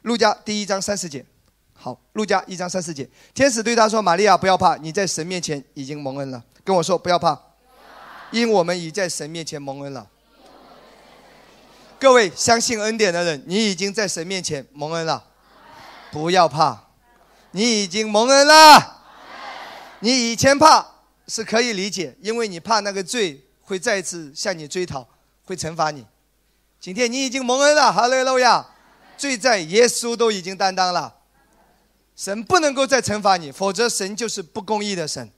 路加第一章三十节，好，路加一章三十节，天使对他说：“玛利亚，不要怕，你在神面前已经蒙恩了。”跟我说不要怕，因我们已在神面前蒙恩了。各位相信恩典的人，你已经在神面前蒙恩了，不要怕，你已经蒙恩了。你以前怕，是可以理解，因为你怕那个罪会再次向你追讨，会惩罚你。今天你已经蒙恩了，哈利路亚！罪在耶稣都已经担当了，神不能够再惩罚你，否则神就是不公义的神。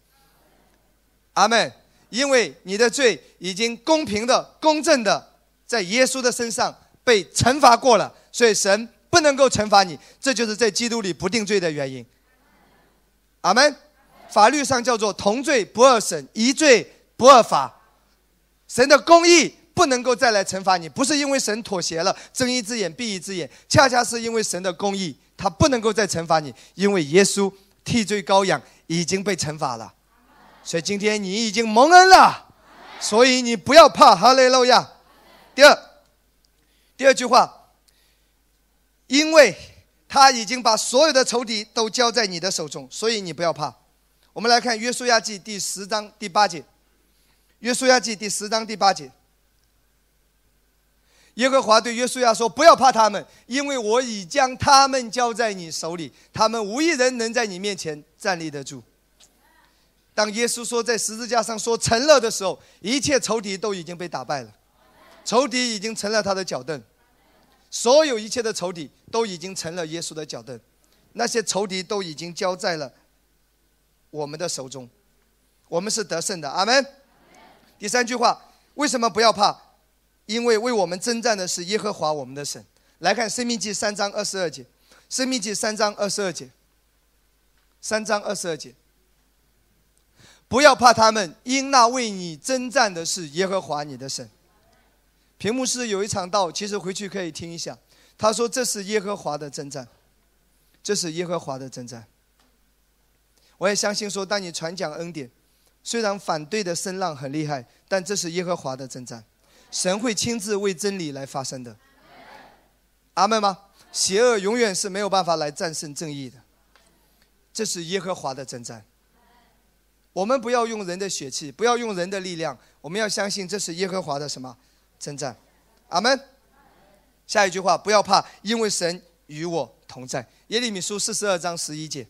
阿门。因为你的罪已经公平的、公正的在耶稣的身上被惩罚过了，所以神不能够惩罚你，这就是在基督里不定罪的原因。阿门。法律上叫做同罪不二审，一罪不二罚。神的公义不能够再来惩罚你，不是因为神妥协了，睁一只眼闭一只眼，恰恰是因为神的公义，他不能够再惩罚你，因为耶稣替罪羔羊已经被惩罚了。所以今天你已经蒙恩了，所以你不要怕，哈利路亚。第二，第二句话，因为他已经把所有的仇敌都交在你的手中，所以你不要怕。我们来看《约书亚记》第十章第八节，《约书亚记》第十章第八节，耶和华对约书亚说：“不要怕他们，因为我已将他们交在你手里，他们无一人能在你面前站立得住。”当耶稣说在十字架上说成了的时候，一切仇敌都已经被打败了，仇敌已经成了他的脚凳，所有一切的仇敌都已经成了耶稣的脚凳，那些仇敌都已经交在了我们的手中，我们是得胜的，阿门。第三句话，为什么不要怕？因为为我们征战的是耶和华我们的神。来看《生命记》三章二十二节，《生命记》三章二十二节，三章二十二节。不要怕他们，因那为你征战的是耶和华你的神。屏幕是有一场道，其实回去可以听一下。他说：“这是耶和华的征战，这是耶和华的征战。”我也相信说，当你传讲恩典，虽然反对的声浪很厉害，但这是耶和华的征战，神会亲自为真理来发声的。阿门吗？邪恶永远是没有办法来战胜正义的，这是耶和华的征战。我们不要用人的血气，不要用人的力量，我们要相信这是耶和华的什么征战，阿门。下一句话，不要怕，因为神与我同在。耶利米书四十二章十一节，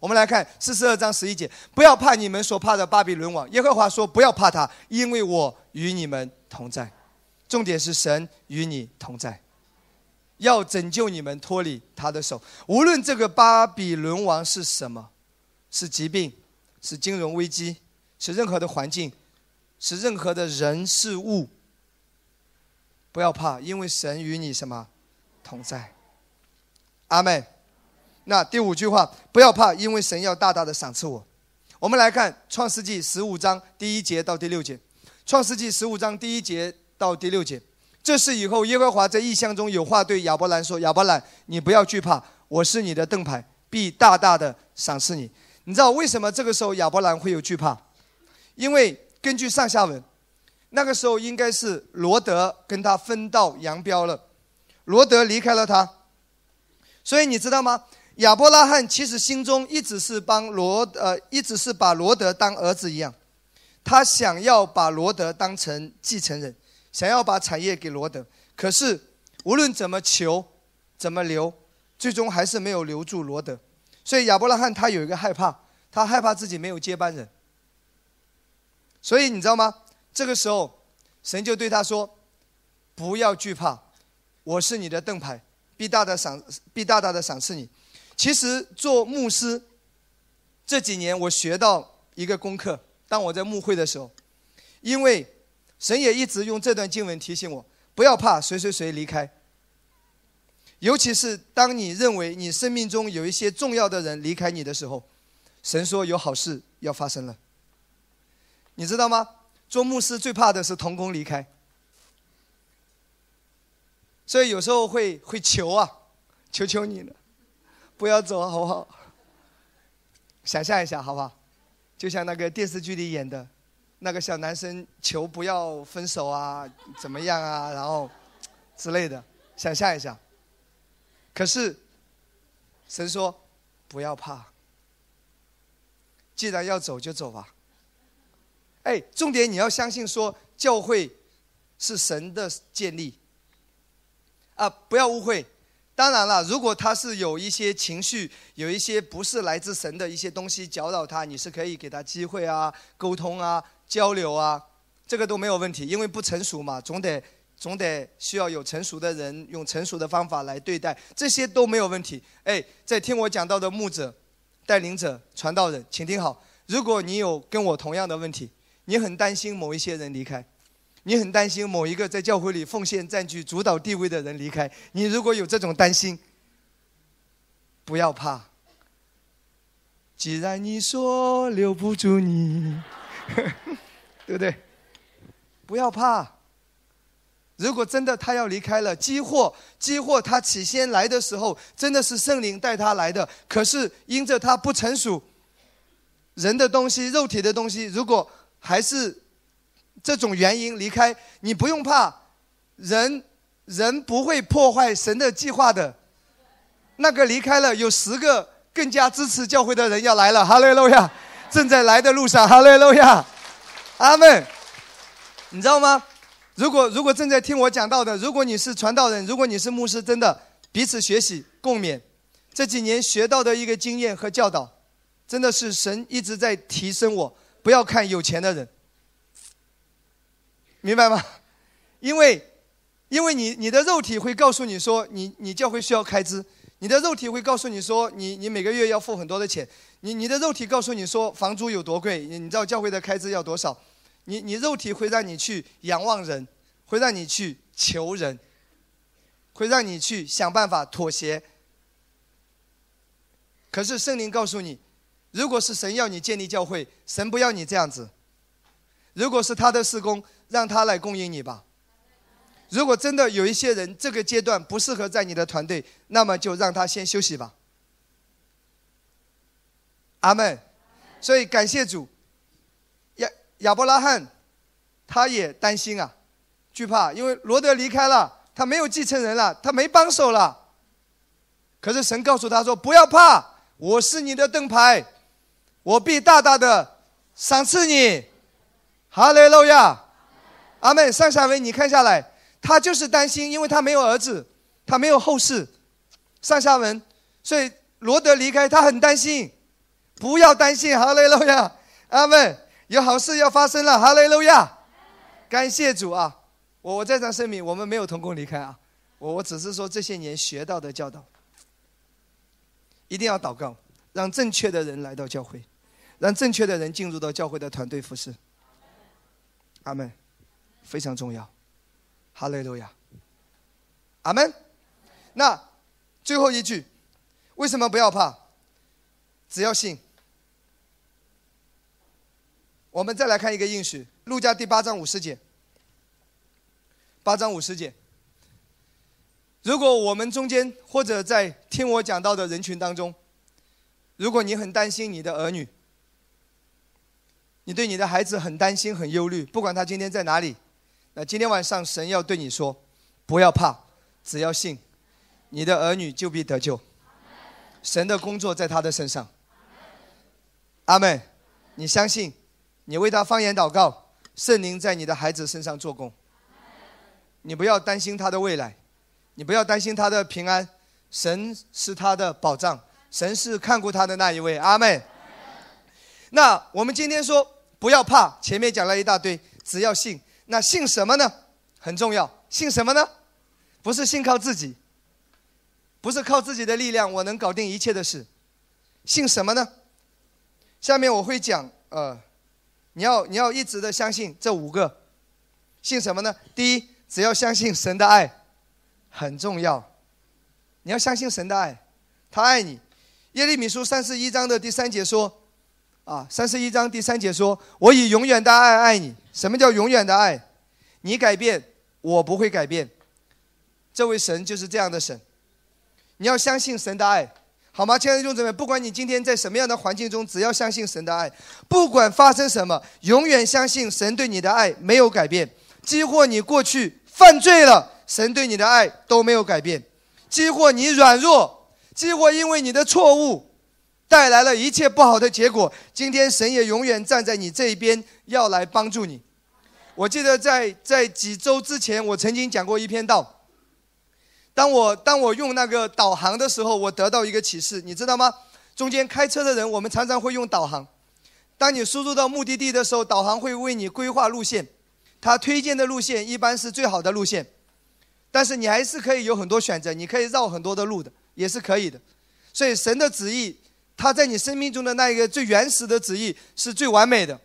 我们来看四十二章十一节，不要怕你们所怕的巴比伦王。耶和华说，不要怕他，因为我与你们同在。重点是神与你同在，要拯救你们脱离他的手。无论这个巴比伦王是什么，是疾病。是金融危机，是任何的环境，是任何的人事物，不要怕，因为神与你什么同在。阿门。那第五句话，不要怕，因为神要大大的赏赐我。我们来看创世纪十五章第一节到第六节。创世纪十五章第一节到第六节，这是以后耶和华在异象中有话对亚伯兰说：“亚伯兰，你不要惧怕，我是你的盾牌，必大大的赏赐你。”你知道为什么这个时候亚伯兰会有惧怕？因为根据上下文，那个时候应该是罗德跟他分道扬镳了，罗德离开了他，所以你知道吗？亚伯拉罕其实心中一直是帮罗呃，一直是把罗德当儿子一样，他想要把罗德当成继承人，想要把产业给罗德，可是无论怎么求，怎么留，最终还是没有留住罗德。所以亚伯拉罕他有一个害怕，他害怕自己没有接班人。所以你知道吗？这个时候，神就对他说：“不要惧怕，我是你的盾牌，必大大赏，必大大的赏赐你。”其实做牧师这几年，我学到一个功课。当我在牧会的时候，因为神也一直用这段经文提醒我：不要怕谁谁谁离开。尤其是当你认为你生命中有一些重要的人离开你的时候，神说有好事要发生了。你知道吗？做牧师最怕的是童工离开，所以有时候会会求啊，求求你了，不要走好不好？想象一下好不好？就像那个电视剧里演的，那个小男生求不要分手啊，怎么样啊，然后之类的，想象一下。可是，神说：“不要怕，既然要走就走吧。”哎，重点你要相信说，教会是神的建立。啊，不要误会，当然了，如果他是有一些情绪，有一些不是来自神的一些东西搅扰他，你是可以给他机会啊、沟通啊、交流啊，这个都没有问题，因为不成熟嘛，总得总得需要有成熟的人用成熟的方法来对待，这些都没有问题。哎，在听我讲到的牧者、带领者、传道人，请听好，如果你有跟我同样的问题，你很担心某一些人离开。你很担心某一个在教会里奉献、占据主导地位的人离开。你如果有这种担心，不要怕。既然你说留不住你，对不对？不要怕。如果真的他要离开了，激活，激活，他起先来的时候真的是圣灵带他来的，可是因着他不成熟，人的东西、肉体的东西，如果还是。这种原因离开你不用怕，人人不会破坏神的计划的。那个离开了，有十个更加支持教会的人要来了，哈利路亚，正在来的路上，哈利路亚，阿门。你知道吗？如果如果正在听我讲到的，如果你是传道人，如果你是牧师，真的彼此学习共勉。这几年学到的一个经验和教导，真的是神一直在提升我。不要看有钱的人。明白吗？因为，因为你你的肉体会告诉你说，你你教会需要开支，你的肉体会告诉你说，你你每个月要付很多的钱，你你的肉体告诉你说，房租有多贵，你你知道教会的开支要多少，你你肉体会让你去仰望人，会让你去求人，会让你去想办法妥协。可是圣灵告诉你，如果是神要你建立教会，神不要你这样子。如果是他的施工。让他来供应你吧。如果真的有一些人这个阶段不适合在你的团队，那么就让他先休息吧。阿门。所以感谢主。亚亚伯拉罕，他也担心啊，惧怕，因为罗德离开了，他没有继承人了，他没帮手了。可是神告诉他说：“不要怕，我是你的盾牌，我必大大的赏赐你。”哈利路亚。阿妹，上下文你看下来，他就是担心，因为他没有儿子，他没有后世。上下文，所以罗德离开，他很担心。不要担心，哈雷路亚，阿门，有好事要发生了，哈雷路亚，感谢主啊！我我在场声明，我们没有同工离开啊，我我只是说这些年学到的教导，一定要祷告，让正确的人来到教会，让正确的人进入到教会的团队服侍。阿门。非常重要，哈利路亚，阿门。那最后一句，为什么不要怕？只要信。我们再来看一个应许，路加第八章五十节。八章五十节。如果我们中间或者在听我讲到的人群当中，如果你很担心你的儿女，你对你的孩子很担心、很忧虑，不管他今天在哪里。那今天晚上神要对你说，不要怕，只要信，你的儿女就必得救。神的工作在他的身上。阿门。你相信，你为他方言祷告，圣灵在你的孩子身上做工。你不要担心他的未来，你不要担心他的平安，神是他的保障，神是看顾他的那一位。阿门。那我们今天说不要怕，前面讲了一大堆，只要信。那信什么呢？很重要。信什么呢？不是信靠自己，不是靠自己的力量，我能搞定一切的事。信什么呢？下面我会讲，呃，你要你要一直的相信这五个。信什么呢？第一，只要相信神的爱，很重要。你要相信神的爱，他爱你。耶利米书三十一章的第三节说，啊，三十一章第三节说，我以永远的爱爱你。什么叫永远的爱？你改变，我不会改变。这位神就是这样的神。你要相信神的爱，好吗？亲爱的弟兄姊妹，不管你今天在什么样的环境中，只要相信神的爱，不管发生什么，永远相信神对你的爱没有改变。几乎你过去犯罪了，神对你的爱都没有改变。几乎你软弱，几乎因为你的错误。带来了一切不好的结果。今天神也永远站在你这一边，要来帮助你。我记得在在几周之前，我曾经讲过一篇道，当我当我用那个导航的时候，我得到一个启示，你知道吗？中间开车的人，我们常常会用导航。当你输入到目的地的时候，导航会为你规划路线，它推荐的路线一般是最好的路线，但是你还是可以有很多选择，你可以绕很多的路的，也是可以的。所以神的旨意，他在你生命中的那一个最原始的旨意是最完美的。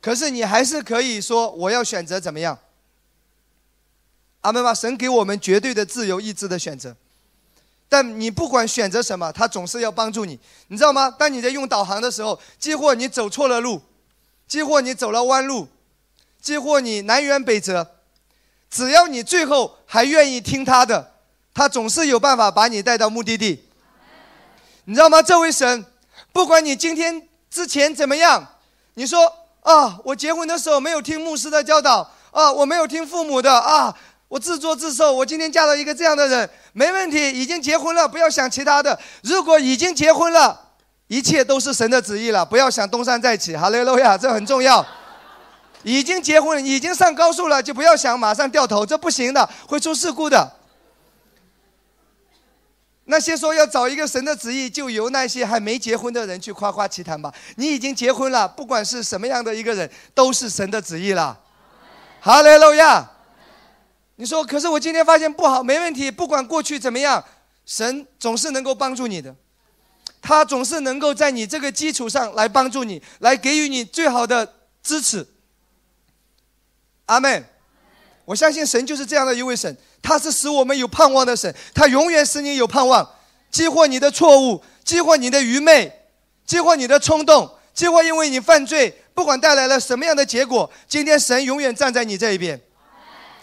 可是你还是可以说，我要选择怎么样？阿门吧！神给我们绝对的自由意志的选择，但你不管选择什么，他总是要帮助你，你知道吗？当你在用导航的时候，几乎你走错了路，几乎你走了弯路，几乎你南辕北辙，只要你最后还愿意听他的，他总是有办法把你带到目的地。你知道吗？这位神，不管你今天之前怎么样，你说啊，我结婚的时候没有听牧师的教导啊，我没有听父母的啊。我自作自受，我今天嫁到一个这样的人，没问题，已经结婚了，不要想其他的。如果已经结婚了，一切都是神的旨意了，不要想东山再起。哈利路亚，这很重要。已经结婚，已经上高速了，就不要想马上掉头，这不行的，会出事故的。那些说要找一个神的旨意，就由那些还没结婚的人去夸夸其谈吧。你已经结婚了，不管是什么样的一个人，都是神的旨意了。哈利路亚。你说，可是我今天发现不好，没问题。不管过去怎么样，神总是能够帮助你的，他总是能够在你这个基础上来帮助你，来给予你最好的支持。阿门。我相信神就是这样的一位神，他是使我们有盼望的神，他永远使你有盼望，激活你的错误，激活你的愚昧，激活你的冲动，激活因为你犯罪，不管带来了什么样的结果，今天神永远站在你这一边。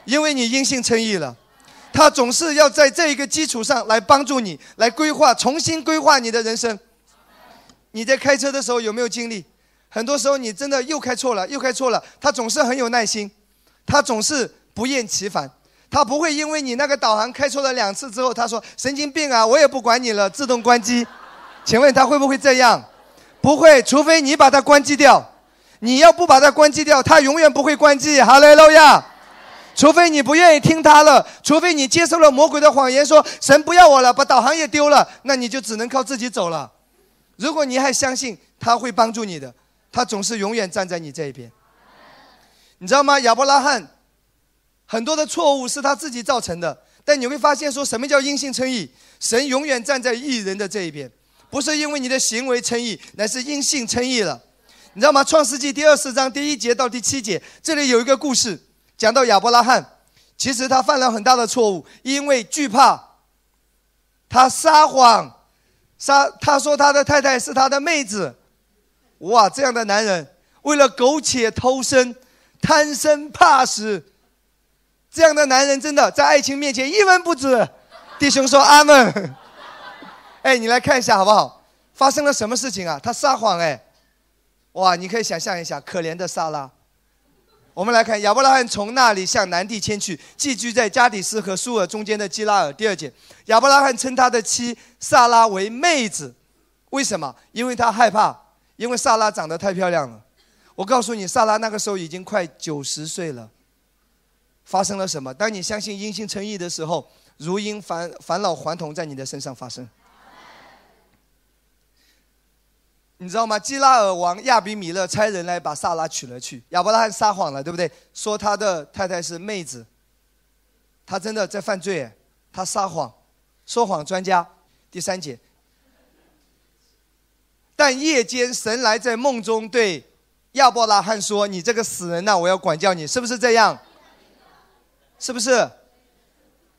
因为你因信称义了，他总是要在这一个基础上来帮助你，来规划，重新规划你的人生。你在开车的时候有没有经历？很多时候你真的又开错了，又开错了。他总是很有耐心，他总是不厌其烦，他不会因为你那个导航开错了两次之后，他说神经病啊，我也不管你了，自动关机。请问他会不会这样？不会，除非你把它关机掉。你要不把它关机掉，他永远不会关机。哈雷路亚。除非你不愿意听他了，除非你接受了魔鬼的谎言，说神不要我了，把导航也丢了，那你就只能靠自己走了。如果你还相信他会帮助你的，他总是永远站在你这一边。你知道吗？亚伯拉罕很多的错误是他自己造成的，但你会发现，说什么叫因信称义？神永远站在义人的这一边，不是因为你的行为称义，乃是因信称义了。你知道吗？创世纪第二十章第一节到第七节，这里有一个故事。讲到亚伯拉罕，其实他犯了很大的错误，因为惧怕，他撒谎，撒他说他的太太是他的妹子，哇，这样的男人为了苟且偷生，贪生怕死，这样的男人真的在爱情面前一文不值。弟兄说阿门。哎，你来看一下好不好？发生了什么事情啊？他撒谎哎，哇，你可以想象一下，可怜的萨拉。我们来看亚伯拉罕从那里向南地迁去，寄居在加底斯和苏尔中间的基拉尔。第二节，亚伯拉罕称他的妻萨拉为妹子，为什么？因为他害怕，因为萨拉长得太漂亮了。我告诉你，萨拉那个时候已经快九十岁了。发生了什么？当你相信因信称义的时候，如因返返老还童在你的身上发生。你知道吗？基拉尔王亚比米勒差人来把萨拉娶了去，亚伯拉罕撒谎了，对不对？说他的太太是妹子，他真的在犯罪，他撒谎，说谎专家。第三节，但夜间神来在梦中对亚伯拉罕说：“你这个死人呐，我要管教你，是不是这样？是不是？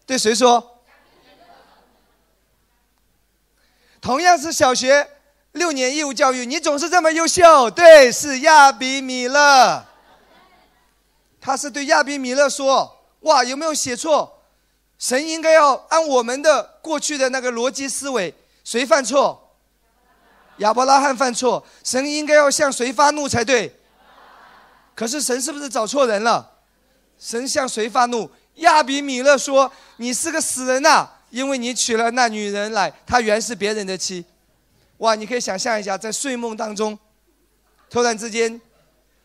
对谁说？同样是小学。”六年义务教育，你总是这么优秀。对，是亚比米勒。他是对亚比米勒说：“哇，有没有写错？神应该要按我们的过去的那个逻辑思维，谁犯错？亚伯拉罕犯错，神应该要向谁发怒才对？可是神是不是找错人了？神向谁发怒？亚比米勒说：“你是个死人呐，因为你娶了那女人来，她原是别人的妻。”哇，你可以想象一下，在睡梦当中，突然之间，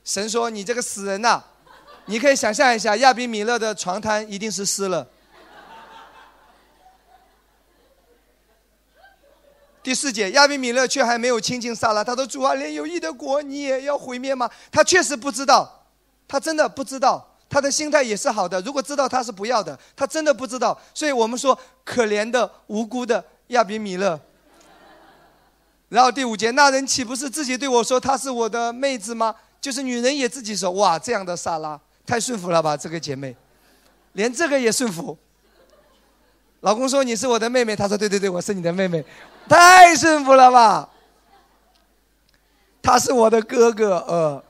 神说：“你这个死人呐！”你可以想象一下，亚比米勒的床单一定是湿了。第四节，亚比米勒却还没有清醒过来，他说：“主啊，连有益的果，你也要毁灭吗？”他确实不知道，他真的不知道。他的心态也是好的。如果知道他是不要的，他真的不知道。所以我们说，可怜的无辜的亚比米勒。然后第五节，那人岂不是自己对我说她是我的妹子吗？就是女人也自己说，哇，这样的萨拉太顺服了吧，这个姐妹，连这个也顺服。老公说你是我的妹妹，她说对对对，我是你的妹妹，太顺服了吧。他是我的哥哥，呃，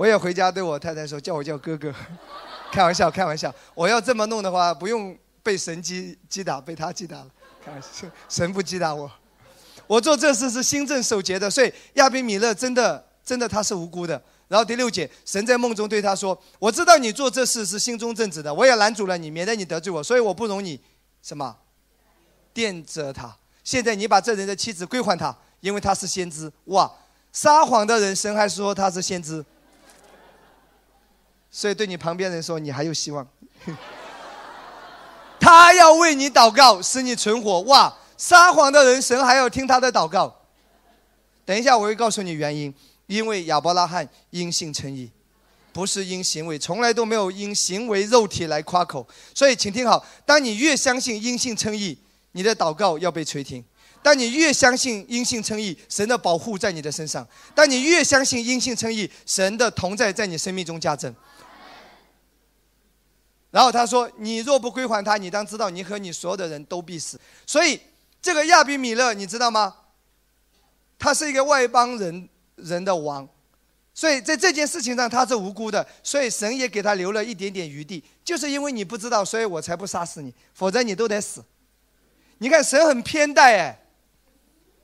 我也回家对我太太说，叫我叫哥哥，开玩笑开玩笑。我要这么弄的话，不用被神击击打，被他击打了，开玩笑，神不击打我。我做这事是心正守节的，所以亚比米勒真的真的他是无辜的。然后第六节，神在梦中对他说：“我知道你做这事是心中正直的，我也拦阻了你，免得你得罪我，所以我不容你什么垫着他。现在你把这人的妻子归还他，因为他是先知。哇，撒谎的人，神还说他是先知。所以对你旁边人说，你还有希望。他要为你祷告，使你存活。哇！”撒谎的人，神还要听他的祷告。等一下，我会告诉你原因。因为亚伯拉罕因信称义，不是因行为，从来都没有因行为肉体来夸口。所以，请听好：当你越相信因信称义，你的祷告要被垂听；当你越相信因信称义，神的保护在你的身上；当你越相信因信称义，神的同在在你生命中加增。然后他说：“你若不归还他，你当知道，你和你所有的人都必死。”所以。这个亚比米勒，你知道吗？他是一个外邦人人的王，所以在这件事情上他是无辜的，所以神也给他留了一点点余地，就是因为你不知道，所以我才不杀死你，否则你都得死。你看神很偏待哎，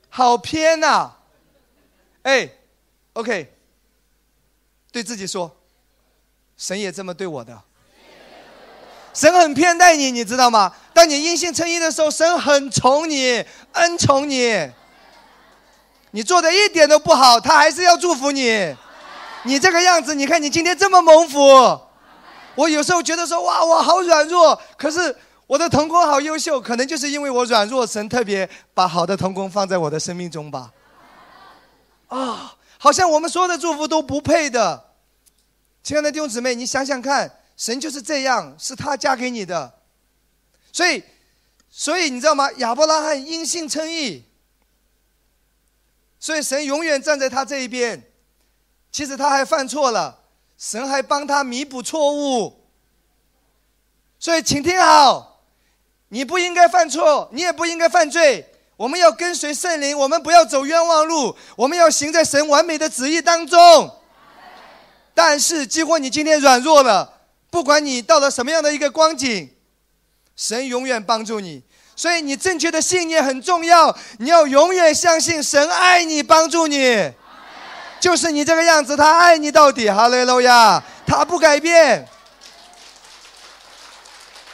好偏呐！哎，OK，对自己说，神也这么对我的。神很偏待你，你知道吗？当你因信称义的时候，神很宠你，恩宠你。你做的一点都不好，他还是要祝福你。你这个样子，你看你今天这么蒙福。我有时候觉得说，哇，我好软弱，可是我的童工好优秀，可能就是因为我软弱，神特别把好的童工放在我的生命中吧。啊，好像我们所有的祝福都不配的。亲爱的弟兄姊妹，你想想看。神就是这样，是他加给你的，所以，所以你知道吗？亚伯拉罕因信称义，所以神永远站在他这一边。其实他还犯错了，神还帮他弥补错误。所以，请听好，你不应该犯错，你也不应该犯罪。我们要跟随圣灵，我们不要走冤枉路，我们要行在神完美的旨意当中。但是，几乎你今天软弱了。不管你到了什么样的一个光景，神永远帮助你。所以你正确的信念很重要，你要永远相信神爱你，帮助你。就是你这个样子，他爱你到底。哈利路亚，他不改变。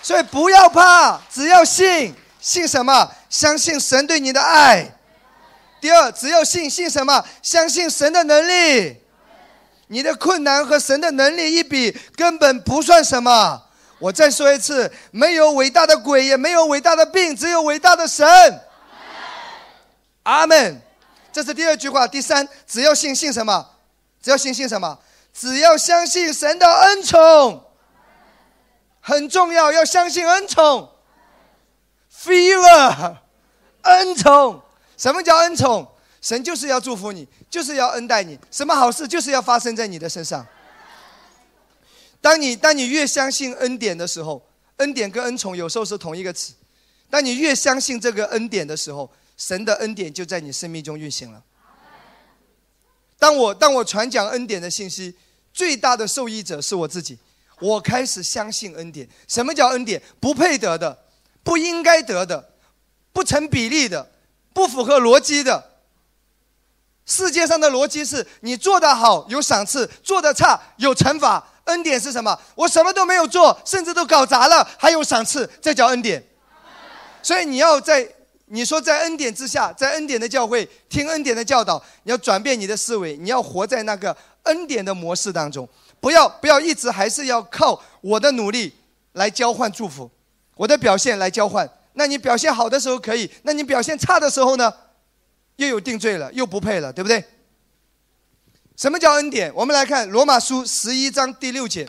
所以不要怕，只要信，信什么？相信神对你的爱。第二，只要信，信什么？相信神的能力。你的困难和神的能力一比，根本不算什么。我再说一次，没有伟大的鬼，也没有伟大的病，只有伟大的神。阿门。这是第二句话。第三，只要信信什么？只要信信什么？只要相信神的恩宠，很重要，要相信恩宠。Fever，恩宠。什么叫恩宠？神就是要祝福你，就是要恩待你，什么好事就是要发生在你的身上。当你当你越相信恩典的时候，恩典跟恩宠有时候是同一个词。当你越相信这个恩典的时候，神的恩典就在你生命中运行了。当我当我传讲恩典的信息，最大的受益者是我自己。我开始相信恩典。什么叫恩典？不配得的，不应该得的，不成比例的，不符合逻辑的。世界上的逻辑是你做得好有赏赐，做得差有惩罚。恩典是什么？我什么都没有做，甚至都搞砸了，还有赏赐，这叫恩典。所以你要在你说在恩典之下，在恩典的教会听恩典的教导，你要转变你的思维，你要活在那个恩典的模式当中，不要不要一直还是要靠我的努力来交换祝福，我的表现来交换。那你表现好的时候可以，那你表现差的时候呢？又有定罪了，又不配了，对不对？什么叫恩典？我们来看罗马书十一章第六节。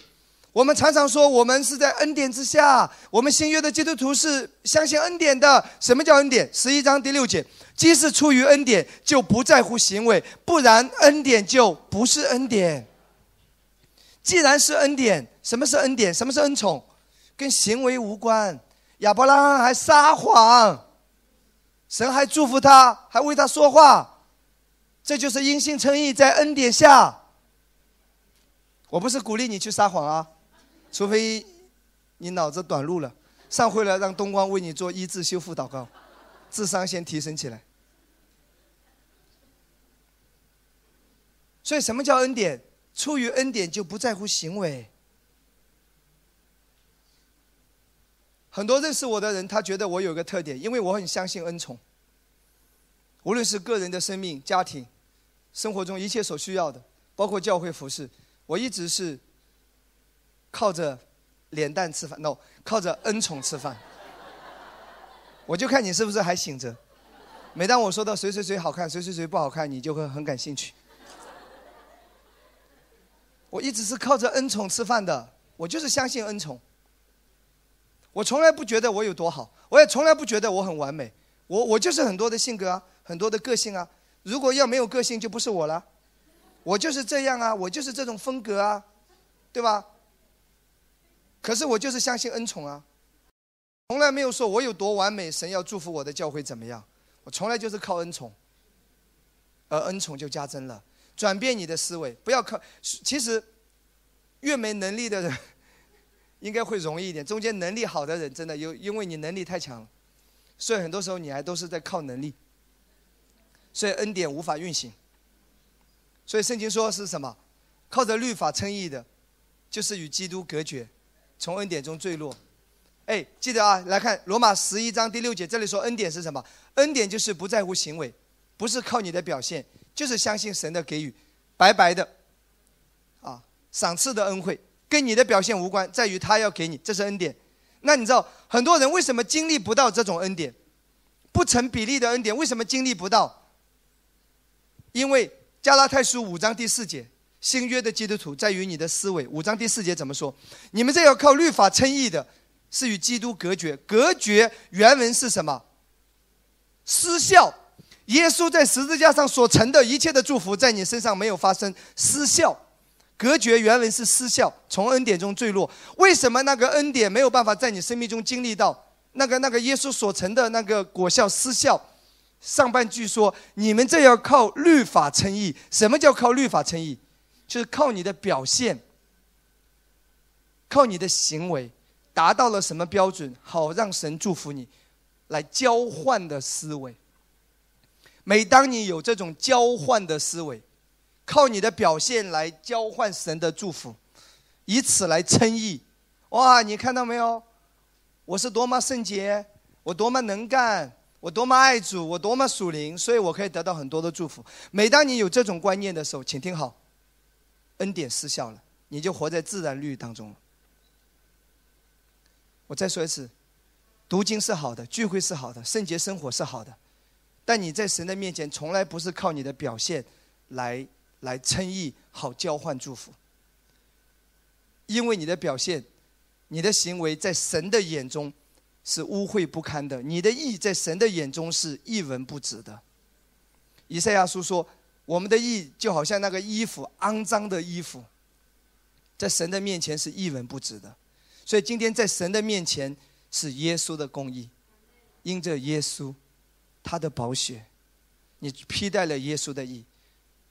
我们常常说，我们是在恩典之下。我们新约的基督徒是相信恩典的。什么叫恩典？十一章第六节：既是出于恩典，就不在乎行为；不然，恩典就不是恩典。既然是恩典，什么是恩典？什么是恩宠？跟行为无关。亚伯拉罕还撒谎，神还祝福他，还为他说话，这就是因信称义，在恩典下。我不是鼓励你去撒谎啊。除非你脑子短路了，上会了让东光为你做医治修复祷告，智商先提升起来。所以什么叫恩典？出于恩典就不在乎行为。很多认识我的人，他觉得我有个特点，因为我很相信恩宠。无论是个人的生命、家庭、生活中一切所需要的，包括教会服饰，我一直是。靠着脸蛋吃饭，no，靠着恩宠吃饭。我就看你是不是还醒着。每当我说到谁谁谁好看，谁谁谁不好看，你就会很感兴趣。我一直是靠着恩宠吃饭的，我就是相信恩宠。我从来不觉得我有多好，我也从来不觉得我很完美。我我就是很多的性格啊，很多的个性啊。如果要没有个性，就不是我了。我就是这样啊，我就是这种风格啊，对吧？可是我就是相信恩宠啊，从来没有说我有多完美，神要祝福我的教会怎么样？我从来就是靠恩宠，而恩宠就加增了，转变你的思维，不要靠。其实越没能力的人，应该会容易一点。中间能力好的人，真的有，因为你能力太强了，所以很多时候你还都是在靠能力，所以恩典无法运行。所以圣经说是什么？靠着律法称义的，就是与基督隔绝。从恩典中坠落，哎，记得啊，来看罗马十一章第六节，这里说恩典是什么？恩典就是不在乎行为，不是靠你的表现，就是相信神的给予，白白的，啊，赏赐的恩惠，跟你的表现无关，在于他要给你，这是恩典。那你知道很多人为什么经历不到这种恩典？不成比例的恩典，为什么经历不到？因为加拉太书五章第四节。新约的基督徒在于你的思维。五章第四节怎么说？你们这要靠律法称义的，是与基督隔绝。隔绝原文是什么？失效。耶稣在十字架上所成的一切的祝福，在你身上没有发生失效。隔绝原文是失效，从恩典中坠落。为什么那个恩典没有办法在你生命中经历到？那个那个耶稣所成的那个果效失效？上半句说：你们这要靠律法称义。什么叫靠律法称义？就是靠你的表现，靠你的行为，达到了什么标准，好让神祝福你，来交换的思维。每当你有这种交换的思维，靠你的表现来交换神的祝福，以此来称义。哇，你看到没有？我是多么圣洁，我多么能干，我多么爱主，我多么属灵，所以我可以得到很多的祝福。每当你有这种观念的时候，请听好。恩典失效了，你就活在自然律当中了。我再说一次，读经是好的，聚会是好的，圣洁生活是好的，但你在神的面前从来不是靠你的表现来来称义，好交换祝福。因为你的表现、你的行为在神的眼中是污秽不堪的，你的义在神的眼中是一文不值的。以赛亚书说。我们的义就好像那个衣服，肮脏的衣服，在神的面前是一文不值的。所以今天在神的面前是耶稣的公义，因着耶稣他的宝血，你披戴了耶稣的义。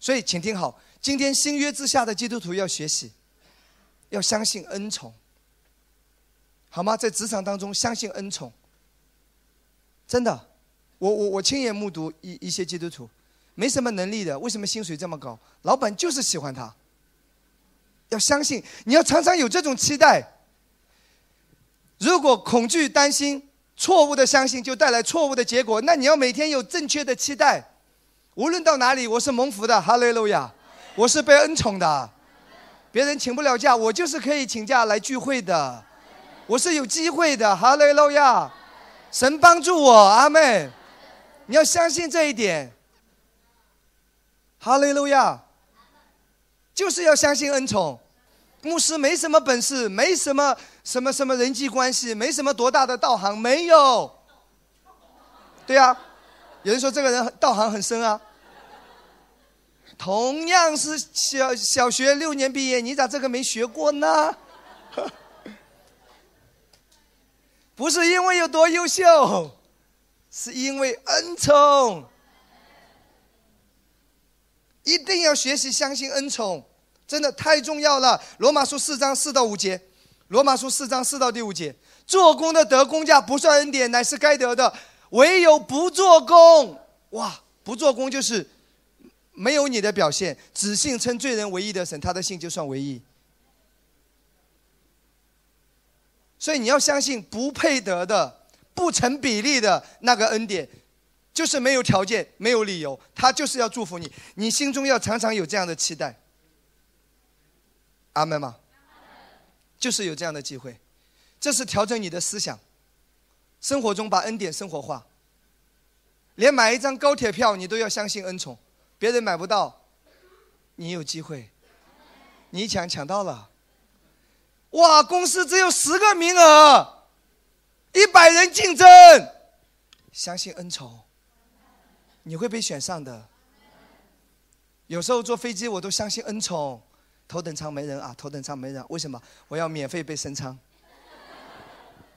所以请听好，今天新约之下的基督徒要学习，要相信恩宠，好吗？在职场当中相信恩宠，真的，我我我亲眼目睹一一些基督徒。没什么能力的，为什么薪水这么高？老板就是喜欢他。要相信，你要常常有这种期待。如果恐惧、担心、错误的相信，就带来错误的结果。那你要每天有正确的期待。无论到哪里，我是蒙福的，哈利路亚！我是被恩宠的。别人请不了假，我就是可以请假来聚会的。我是有机会的，哈利路亚！神帮助我，阿妹。你要相信这一点。哈利路亚！就是要相信恩宠。牧师没什么本事，没什么什么什么人际关系，没什么多大的道行，没有。对呀、有人说这个人道行很深啊。同样是小小学六年毕业，你咋这个没学过呢？不是因为有多优秀，是因为恩宠。一定要学习相信恩宠，真的太重要了。罗马书四章四到五节，罗马书四章四到第五节，做工的得工价不算恩典，乃是该得的；唯有不做工，哇，不做工就是没有你的表现，只信称罪人唯一的神，他的信就算唯一。所以你要相信不配得的、不成比例的那个恩典，就是没有条件、没有理由，他就是要祝福你。你心中要常常有这样的期待。阿门吗？就是有这样的机会，这是调整你的思想，生活中把恩典生活化。连买一张高铁票，你都要相信恩宠，别人买不到，你有机会，你抢抢到了。哇，公司只有十个名额，一百人竞争，相信恩宠，你会被选上的。有时候坐飞机我都相信恩宠，头等舱没人啊，头等舱没人，为什么？我要免费被升舱。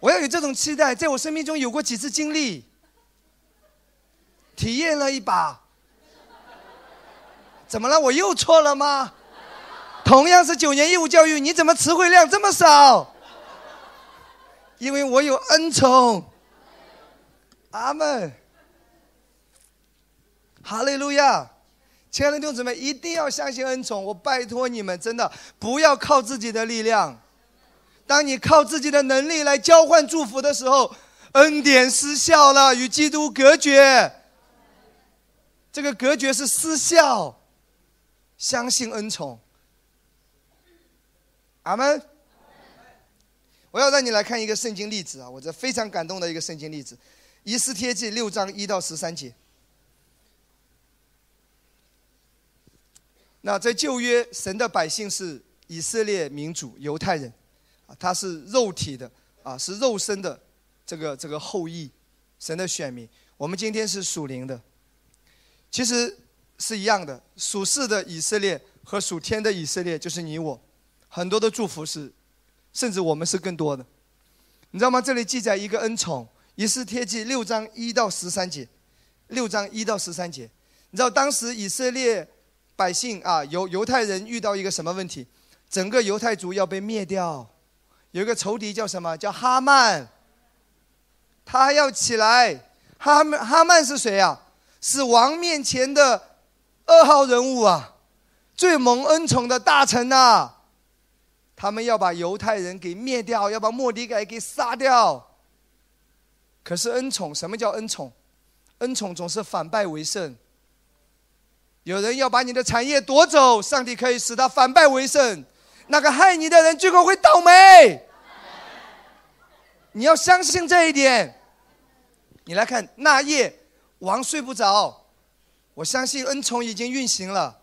我要有这种期待，在我生命中有过几次经历，体验了一把。怎么了？我又错了吗？同样是九年义务教育，你怎么词汇量这么少？因为我有恩宠。阿门。哈利路亚！亲爱的弟兄姊妹，一定要相信恩宠。我拜托你们，真的不要靠自己的力量。当你靠自己的能力来交换祝福的时候，恩典失效了，与基督隔绝。这个隔绝是失效。相信恩宠。阿门。我要让你来看一个圣经例子啊，我这非常感动的一个圣经例子，《以斯帖记》六章一到十三节。那在旧约，神的百姓是以色列民主犹太人，啊，他是肉体的啊，是肉身的这个这个后裔，神的选民。我们今天是属灵的，其实是一样的，属世的以色列和属天的以色列就是你我。很多的祝福是，甚至我们是更多的，你知道吗？这里记载一个恩宠，以斯帖记六章一到十三节，六章一到十三节，你知道当时以色列百姓啊，犹犹太人遇到一个什么问题？整个犹太族要被灭掉，有一个仇敌叫什么？叫哈曼，他要起来。哈曼哈曼是谁啊？是王面前的二号人物啊，最蒙恩宠的大臣呐、他们要把犹太人给灭掉，要把莫迪改给杀掉。可是恩宠，什么叫恩宠？恩宠总是反败为胜。有人要把你的产业夺走，上帝可以使他反败为胜。那个害你的人最后会倒霉。你要相信这一点。你来看那夜，王睡不着，我相信恩宠已经运行了。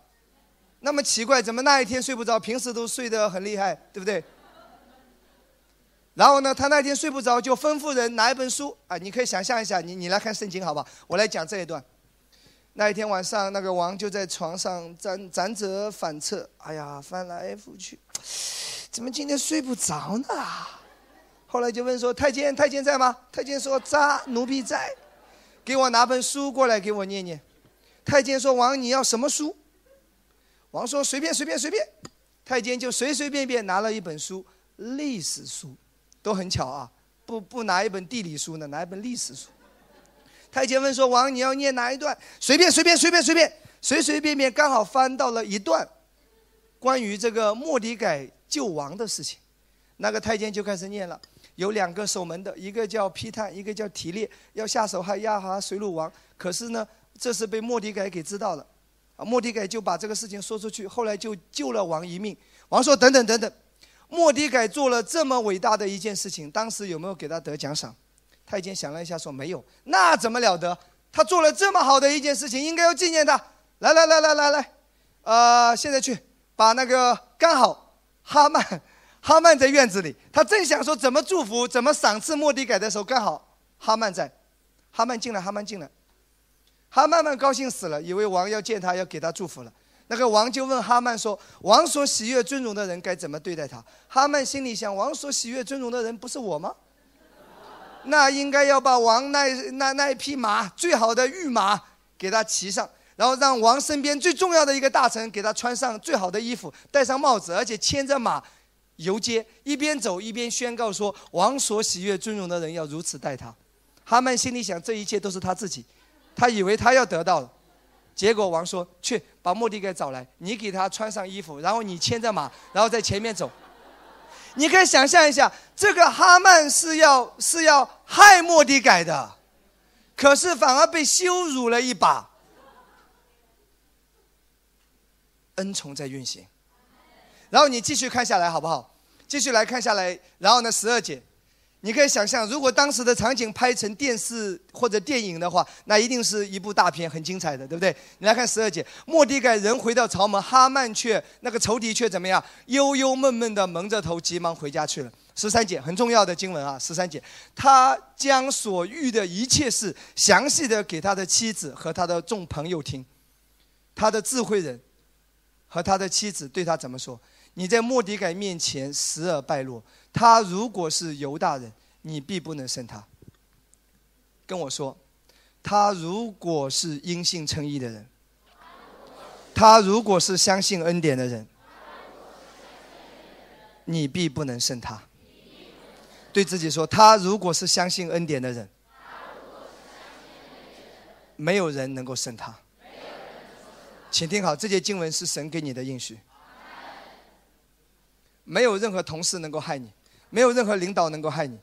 那么奇怪，怎么那一天睡不着？平时都睡得很厉害，对不对？然后呢，他那天睡不着，就吩咐人拿一本书啊，你可以想象一下，你你来看圣经好吧？我来讲这一段。那一天晚上，那个王就在床上辗辗折反侧，哎呀，翻来覆去，怎么今天睡不着呢？后来就问说：“太监，太监在吗？”太监说：“在，奴婢在。”给我拿本书过来，给我念念。太监说：“王，你要什么书？”王说：“随便，随便，随便。”太监就随随便便拿了一本书，历史书，都很巧啊，不不拿一本地理书呢，拿一本历史书。太监问说：“王，你要念哪一段？”随便，随便，随便，随便，随随便便，刚好翻到了一段，关于这个莫迪改救王的事情。那个太监就开始念了。有两个守门的，一个叫皮探，一个叫提列，要下手害亚哈水鲁王。可是呢，这是被莫迪改给知道了，啊，莫迪改就把这个事情说出去，后来就救了王一命。王说：“等等等等，莫迪改做了这么伟大的一件事情，当时有没有给他得奖赏？”太监想了一下说：“没有。”那怎么了得？他做了这么好的一件事情，应该要纪念他。来来来来来来，呃，现在去把那个刚好哈曼，哈曼在院子里，他正想说怎么祝福、怎么赏赐莫迪改的时候，刚好哈曼在，哈曼进来，哈曼进来，哈曼曼高兴死了，以为王要见他，要给他祝福了。那个王就问哈曼说：“王所喜悦尊荣的人该怎么对待他？”哈曼心里想：“王所喜悦尊荣的人不是我吗？那应该要把王那那那一匹马最好的御马给他骑上，然后让王身边最重要的一个大臣给他穿上最好的衣服，戴上帽子，而且牵着马游街，一边走一边宣告说：王所喜悦尊荣的人要如此待他。”哈曼心里想：这一切都是他自己，他以为他要得到了。结果王说：“去把莫迪给找来，你给他穿上衣服，然后你牵着马，然后在前面走。你可以想象一下，这个哈曼是要是要害莫迪改的，可是反而被羞辱了一把。恩宠在运行，然后你继续看下来好不好？继续来看下来，然后呢，十二节。”你可以想象，如果当时的场景拍成电视或者电影的话，那一定是一部大片，很精彩的，对不对？你来看十二节，莫迪改人回到朝门，哈曼却那个仇敌却怎么样？忧忧闷闷的蒙着头，急忙回家去了。十三节很重要的经文啊，十三节，他将所遇的一切事详细的给他的妻子和他的众朋友听，他的智慧人和他的妻子对他怎么说？你在莫迪改面前死而败落。他如果是犹大人，你必不能胜他。跟我说，他如果是因信称义的人，他如果是相信恩典的人，你必不能胜他。对自己说，他如果是相信恩典的人，没有人能够胜他。请听好，这节经文是神给你的应许，没有任何同事能够害你。没有任何领导能够害你，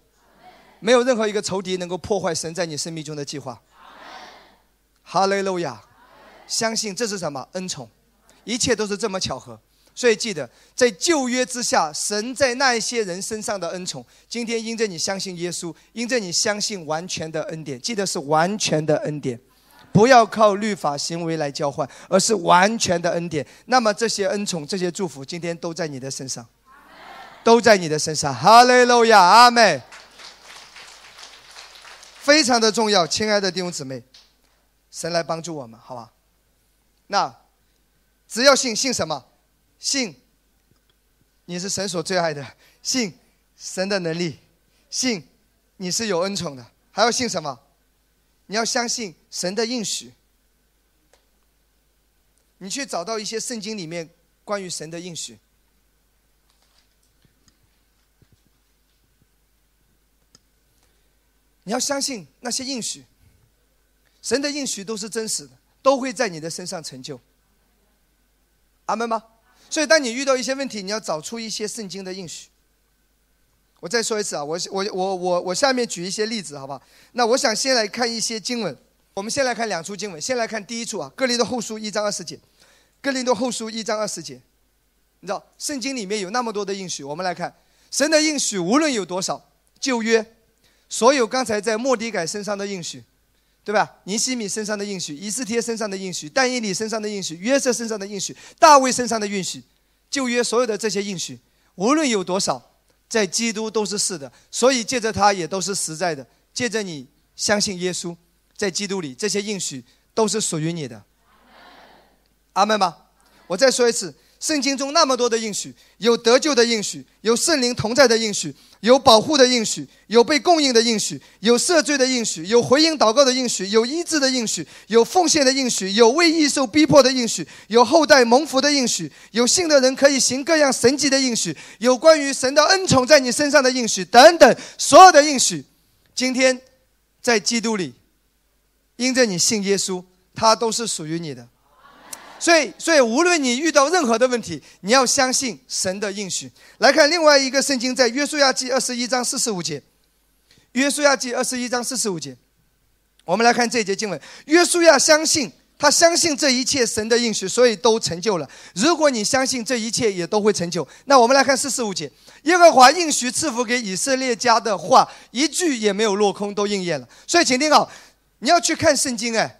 没有任何一个仇敌能够破坏神在你生命中的计划。哈利路亚！相信这是什么恩宠？一切都是这么巧合。所以记得，在旧约之下，神在那一些人身上的恩宠，今天因着你相信耶稣，因着你相信完全的恩典，记得是完全的恩典，不要靠律法行为来交换，而是完全的恩典。那么这些恩宠、这些祝福，今天都在你的身上。都在你的身上，哈利路亚，阿妹，非常的重要，亲爱的弟兄姊妹，神来帮助我们，好吧？那只要信，信什么？信你是神所最爱的，信神的能力，信你是有恩宠的，还要信什么？你要相信神的应许。你去找到一些圣经里面关于神的应许。你要相信那些应许，神的应许都是真实的，都会在你的身上成就。阿门吗？所以，当你遇到一些问题，你要找出一些圣经的应许。我再说一次啊，我我我我我下面举一些例子，好不好？那我想先来看一些经文。我们先来看两处经文，先来看第一处啊，《哥林多后书》一章二十节，《哥林多后书》一章二十节。你知道圣经里面有那么多的应许，我们来看神的应许，无论有多少，旧约。所有刚才在莫迪改身上的应许，对吧？尼西米身上的应许，以斯帖身上的应许，但以理身上的应许，约瑟身上的应许，大卫身上的应许，旧约所有的这些应许，无论有多少，在基督都是是的，所以借着他也都是实在的。借着你相信耶稣，在基督里，这些应许都是属于你的。阿门吗？我再说一次。圣经中那么多的应许，有得救的应许，有圣灵同在的应许，有保护的应许，有被供应的应许，有赦罪的应许，有回应祷告的应许，有医治的应许，有奉献的应许，有为义受逼迫的应许，有后代蒙福的应许，有信的人可以行各样神迹的应许，有关于神的恩宠在你身上的应许等等，所有的应许，今天在基督里，因着你信耶稣，它都是属于你的。所以，所以无论你遇到任何的问题，你要相信神的应许。来看另外一个圣经，在约书亚记二十一章四十五节。约书亚记二十一章四十五节，我们来看这一节经文。约书亚相信，他相信这一切神的应许，所以都成就了。如果你相信这一切也都会成就，那我们来看四十五节。耶和华应许赐福给以色列家的话，一句也没有落空，都应验了。所以，请听好，你要去看圣经，哎。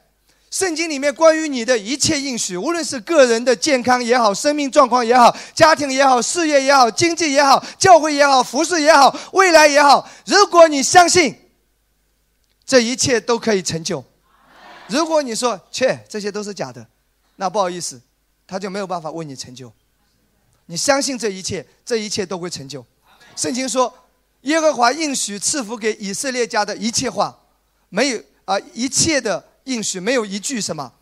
圣经里面关于你的一切应许，无论是个人的健康也好，生命状况也好，家庭也好，事业也好，经济也好，教会也好，服饰也好，未来也好，如果你相信，这一切都可以成就。如果你说切，这些都是假的，那不好意思，他就没有办法为你成就。你相信这一切，这一切都会成就。圣经说，耶和华应许赐福给以色列家的一切话，没有啊、一切的应许没有一句什么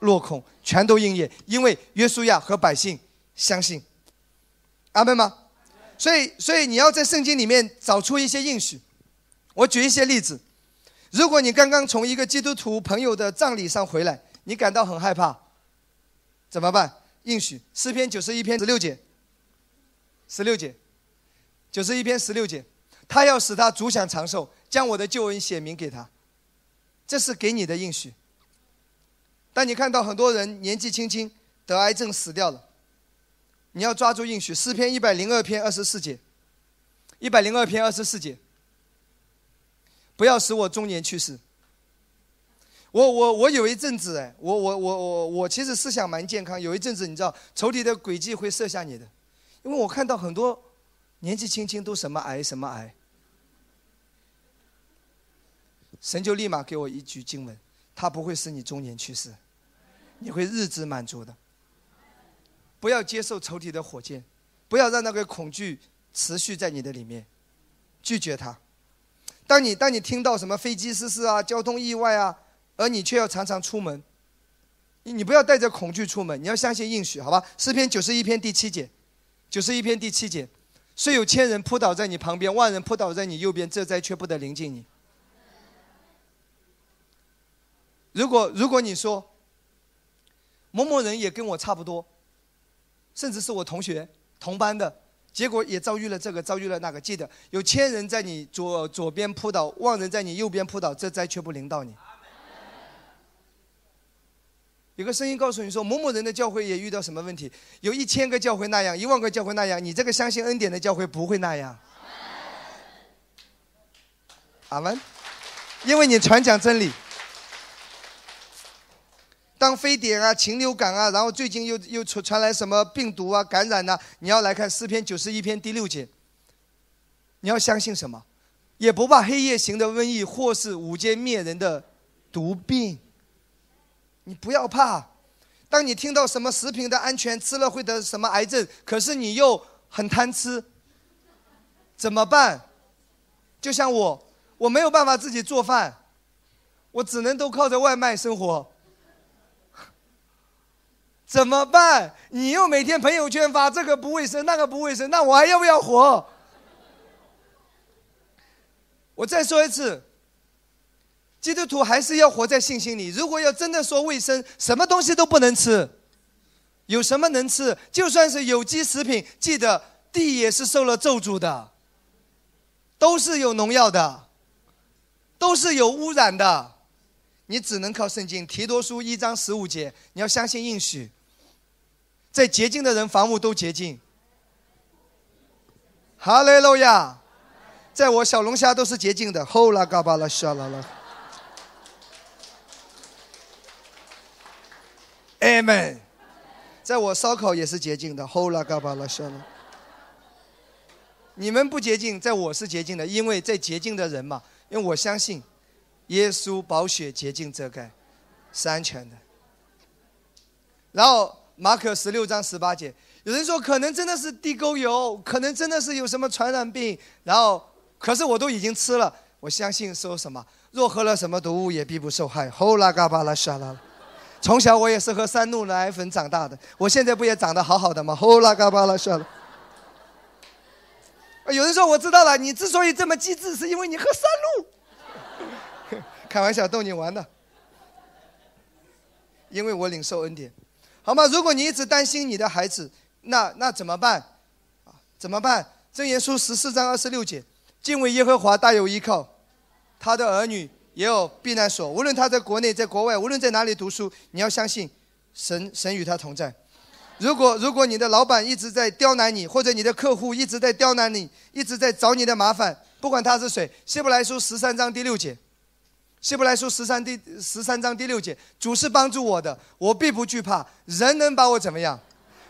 落空，全都应验，因为约书亚和百姓相信。阿门吗？所以，所以你要在圣经里面找出一些应许。我举一些例子。如果你刚刚从一个基督徒朋友的葬礼上回来，你感到很害怕，怎么办？应许诗篇九十一篇十六节，十六节，九十一篇十六节，他要使他足享长寿，将我的救恩显明给他，这是给你的应许。当你看到很多人年纪轻轻得癌症死掉了，你要抓住应许。诗篇一百零二篇二十四节，一百零二篇二十四节。不要使我中年去世。我我我有一阵子哎，我我我我我其实思想蛮健康。有一阵子你知道，仇敌的诡计会设下你的，因为我看到很多年纪轻轻都什么癌什么癌，神就立马给我一句经文：他不会使你中年去世，你会日子满足的。不要接受仇敌的火箭，不要让那个恐惧持续在你的里面，拒绝它。当你当你听到什么飞机失事啊、交通意外啊，而你却要常常出门，你你不要带着恐惧出门，你要相信应许，好吧？诗篇九十一篇第七节，九十一篇第七节，虽有千人扑倒在你旁边，万人扑倒在你右边，这灾却不得临近你。如果如果你说某某人也跟我差不多，甚至是我同学同班的。结果也遭遇了这个，遭遇了那个。记得有千人在你左左边扑倒，万人在你右边扑倒，这灾却不临到你。有个声音告诉你说，某某人的教会也遇到什么问题？有一千个教会那样，一万个教会那样，你这个相信恩典的教会不会那样。阿门。因为你传讲真理。当非典啊、禽流感啊，然后最近又又传传来什么病毒啊、感染呐、你要来看诗篇九十一篇第六节。你要相信什么？也不怕黑夜行的瘟疫，或是午间灭人的毒病。你不要怕。当你听到什么食品的安全，吃了会得什么癌症，可是你又很贪吃，怎么办？就像我，我没有办法自己做饭，我只能都靠着外卖生活。怎么办？你又每天朋友圈发这个不卫生，那个不卫生，那我还要不要活？我再说一次，基督徒还是要活在信心里。如果要真的说卫生，什么东西都不能吃。有什么能吃？就算是有机食品，记得地也是受了咒诅的，都是有农药的，都是有污染的。你只能靠圣经，提多书一章十五节，你要相信应许。在洁净的人，房屋都洁净。哈利路亚！在我小龙虾都是洁净的。后拉嘎巴拉沙拉拉。Amen。在我烧烤也是洁净的。后拉嘎巴拉沙拉。你们不洁净，在我是洁净的，因为在洁净的人嘛，因为我相信，耶稣宝血洁净遮盖，是安全的。然后。马可十六章十八节，有人说可能真的是地沟油，可能真的是有什么传染病，然后可是我都已经吃了，我相信说什么，若喝了什么毒物也必不受害。后拉嘎巴拉沙拉，从小我也是喝三鹿奶粉长大的，我现在不也长得好好的吗？后拉嘎巴拉沙拉。有人说我知道了，你之所以这么机智，是因为你喝三鹿。开玩笑，逗你玩的。因为我领受恩典。好吗？如果你一直担心你的孩子，那那怎么办？啊，怎么办？箴言书十四章二十六节，敬畏耶和华大有依靠，他的儿女也有避难所。无论他在国内，在国外，无论在哪里读书，你要相信，神神与他同在。如果如果你的老板一直在刁难你，或者你的客户一直在刁难你，一直在找你的麻烦，不管他是谁，希伯来书十三章第六节，希伯来书十三第十三章第六节，主是帮助我的，我必不惧怕。人能把我怎么样？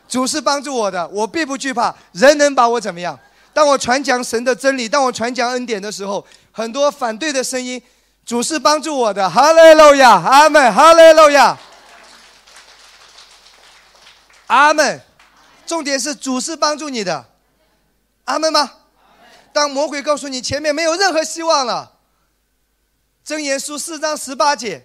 主是帮助我的，我必不惧怕。人能把我怎么样？当我传讲神的真理，当我传讲恩典的时候，很多反对的声音，主是帮助我的。哈利路亚，阿门，哈利路亚，阿门。重点是主是帮助你的，阿门吗？当魔鬼告诉你前面没有任何希望了，箴言书四章十八节，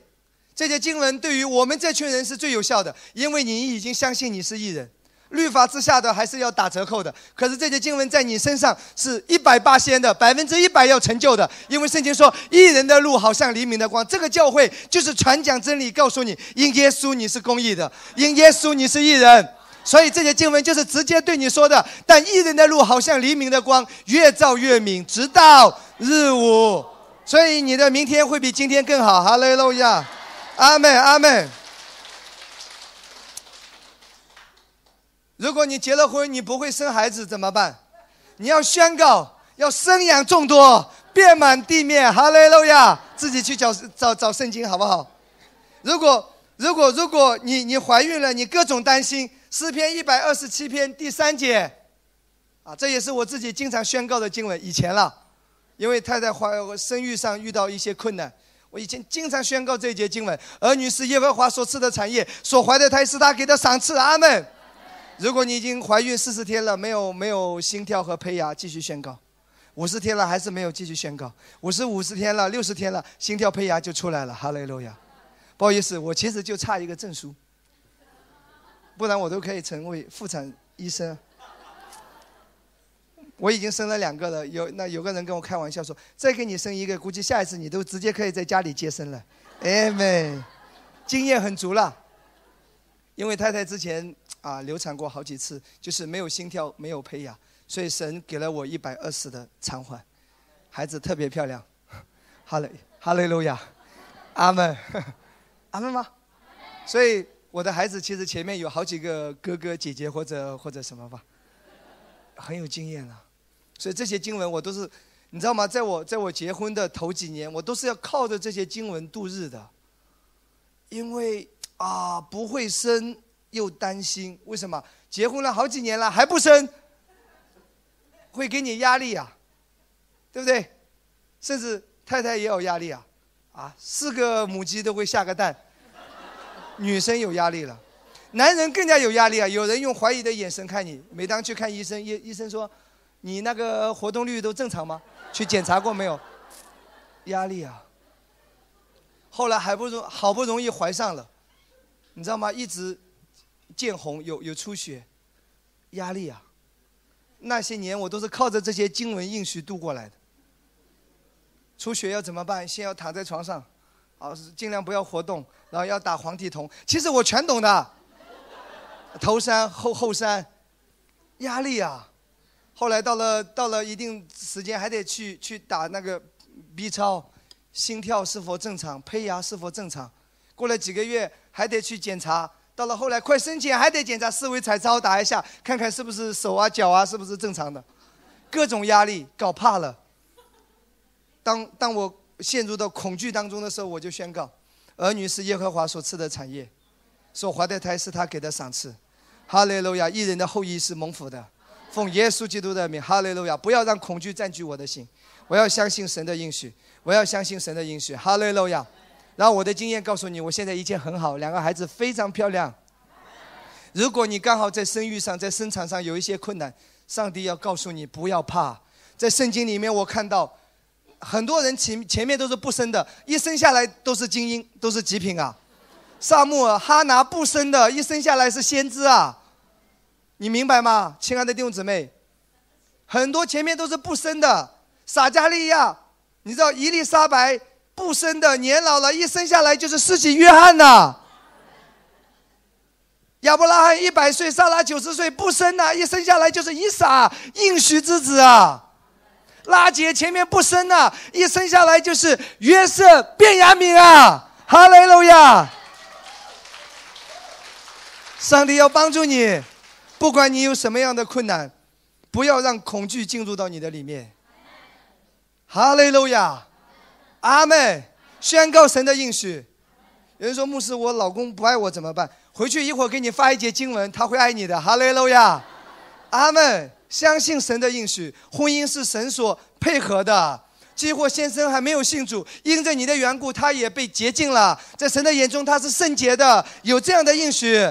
这些经文对于我们这群人是最有效的，因为你已经相信你是艺人。律法之下的还是要打折扣的，可是这些经文在你身上是一百八仙的，百分之一百要成就的，因为圣经说，艺人的路好像黎明的光。这个教会就是传讲真理，告诉你，因耶稣你是公义的，因耶稣你是艺人。所以这些经文就是直接对你说的。但艺人的路好像黎明的光，越照越明，直到日午。所以你的明天会比今天更好。哈利路亚，阿门，阿门。如果你结了婚，你不会生孩子怎么办？你要宣告，要生养众多，遍满地面。哈利路亚！自己去找找找圣经好不好？如果如果如果你你怀孕了，你各种担心。诗篇一百二十七篇第三节，啊，这也是我自己经常宣告的经文。以前了，因为太太怀生育上遇到一些困难，我以前经常宣告这一节经文：儿女是耶和华所赐的产业，所怀的胎是他给的赏赐。阿门。如果你已经怀孕四十天了，没有没有心跳和胚芽，继续宣告；五十天了还是没有，继续宣告；五十五十天了，六十天了，心跳胚芽就出来了。哈利路亚！不好意思，我其实就差一个证书，不然我都可以成为妇产医生。我已经生了两个了，有那有个人跟我开玩笑说，再给你生一个，估计下一次你都直接可以在家里接生了。哎妹，经验很足了，因为太太之前。啊，流产过好几次，就是没有心跳，没有胚芽，所以神给了我一百二十的偿还，孩子特别漂亮，哈雷哈雷路亚，阿门，阿门吗？所以我的孩子其实前面有好几个哥哥姐姐或者或者什么吧，很有经验了，所以这些经文我都是，你知道吗？在我在我结婚的头几年，我都是要靠着这些经文度日的，因为啊不会生。又担心，为什么结婚了好几年了还不生？会给你压力呀，对不对？甚至太太也有压力啊，啊，四个母鸡都会下个蛋，女生有压力了，男人更加有压力啊！有人用怀疑的眼神看你，每当去看医生，医医生说，你那个活动率都正常吗？去检查过没有？压力啊！后来还不容好不容易怀上了，你知道吗？一直。见红有有出血，压力啊！那些年我都是靠着这些经文应许度过来的。出血要怎么办？先要躺在床上，啊，尽量不要活动，然后要打黄体酮。其实我全懂的，头山后后山，压力啊！后来到了到了一定时间，还得去去打那个 B 超，心跳是否正常，胚芽是否正常。过了几个月，还得去检查。到了后来快生前还得检查四维彩超打一下，看看是不是手啊脚啊是不是正常的，各种压力搞怕了。当当我陷入到恐惧当中的时候，我就宣告：儿女是耶和华所赐的产业，所怀的胎是他给的赏赐。哈利路亚！一人的后裔是蒙福的。奉耶稣基督的名，哈利路亚！不要让恐惧占据我的心，我要相信神的应许，我要相信神的应许。哈利路亚！然后我的经验告诉你，我现在一切很好，两个孩子非常漂亮。如果你刚好在生育上、在生产上有一些困难，上帝要告诉你不要怕。在圣经里面，我看到很多人前前面都是不生的，一生下来都是精英，都是极品啊。萨穆尔、哈拿不生的，一生下来是先知啊。你明白吗，亲爱的弟兄姊妹？很多前面都是不生的，撒加利亚，你知道伊丽莎白。不生的，年老了，一生下来就是世袭约翰呐。亚伯拉罕一百岁，萨拉九十岁，不生呐，一生下来就是以撒应许之子啊。拉杰前面不生呐，一生下来就是约瑟变雅敏啊。哈利路亚！上帝要帮助你，不管你有什么样的困难，不要让恐惧进入到你的里面。哈利路亚！阿妹，宣告神的应许。有人说牧师，我老公不爱我怎么办？回去一会儿给你发一节经文，他会爱你的。哈利路亚，阿门。相信神的应许，婚姻是神所配合的。几乎先生还没有信主，因着你的缘故，他也被洁净了。在神的眼中，他是圣洁的。有这样的应许，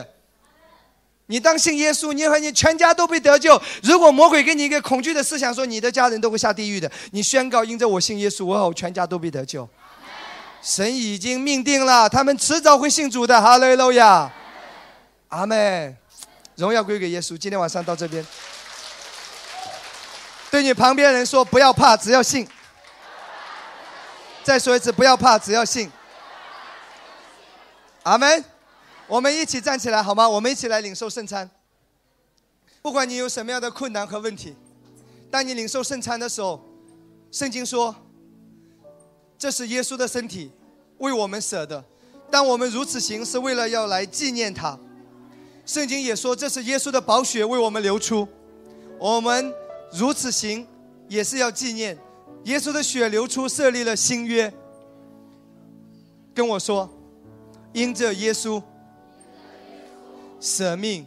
你当信耶稣，你和你全家都被得救。如果魔鬼给你一个恐惧的思想，说你的家人都会下地狱的，你宣告，因着我信耶稣，我和我全家都被得救。神已经命定了，他们迟早会信主的。哈利路亚，阿门。荣耀归给耶稣。今天晚上到这边，对你旁边人说，不要怕，只要信。再说一次，不要怕，只要信。阿门。我们一起站起来好吗？我们一起来领受圣餐。不管你有什么样的困难和问题，当你领受圣餐的时候，圣经说，这是耶稣的身体，为我们舍的。当我们如此行，是为了要来纪念他。圣经也说，这是耶稣的宝血为我们流出。我们如此行，也是要纪念。耶稣的血流出，设立了新约。跟我说，因着耶稣舍命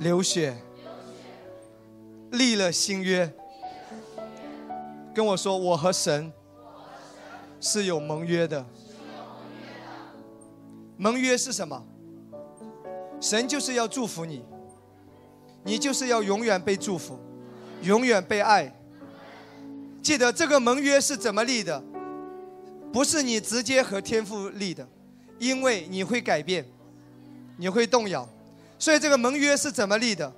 流血，立了新约。跟我说，我和神是有盟约的。盟约是什么？神就是要祝福你，你就是要永远被祝福，永远被爱。记得这个盟约是怎么立的？不是你直接和天父立的，因为你会改变，你会动摇，所以这个盟约是怎么立的？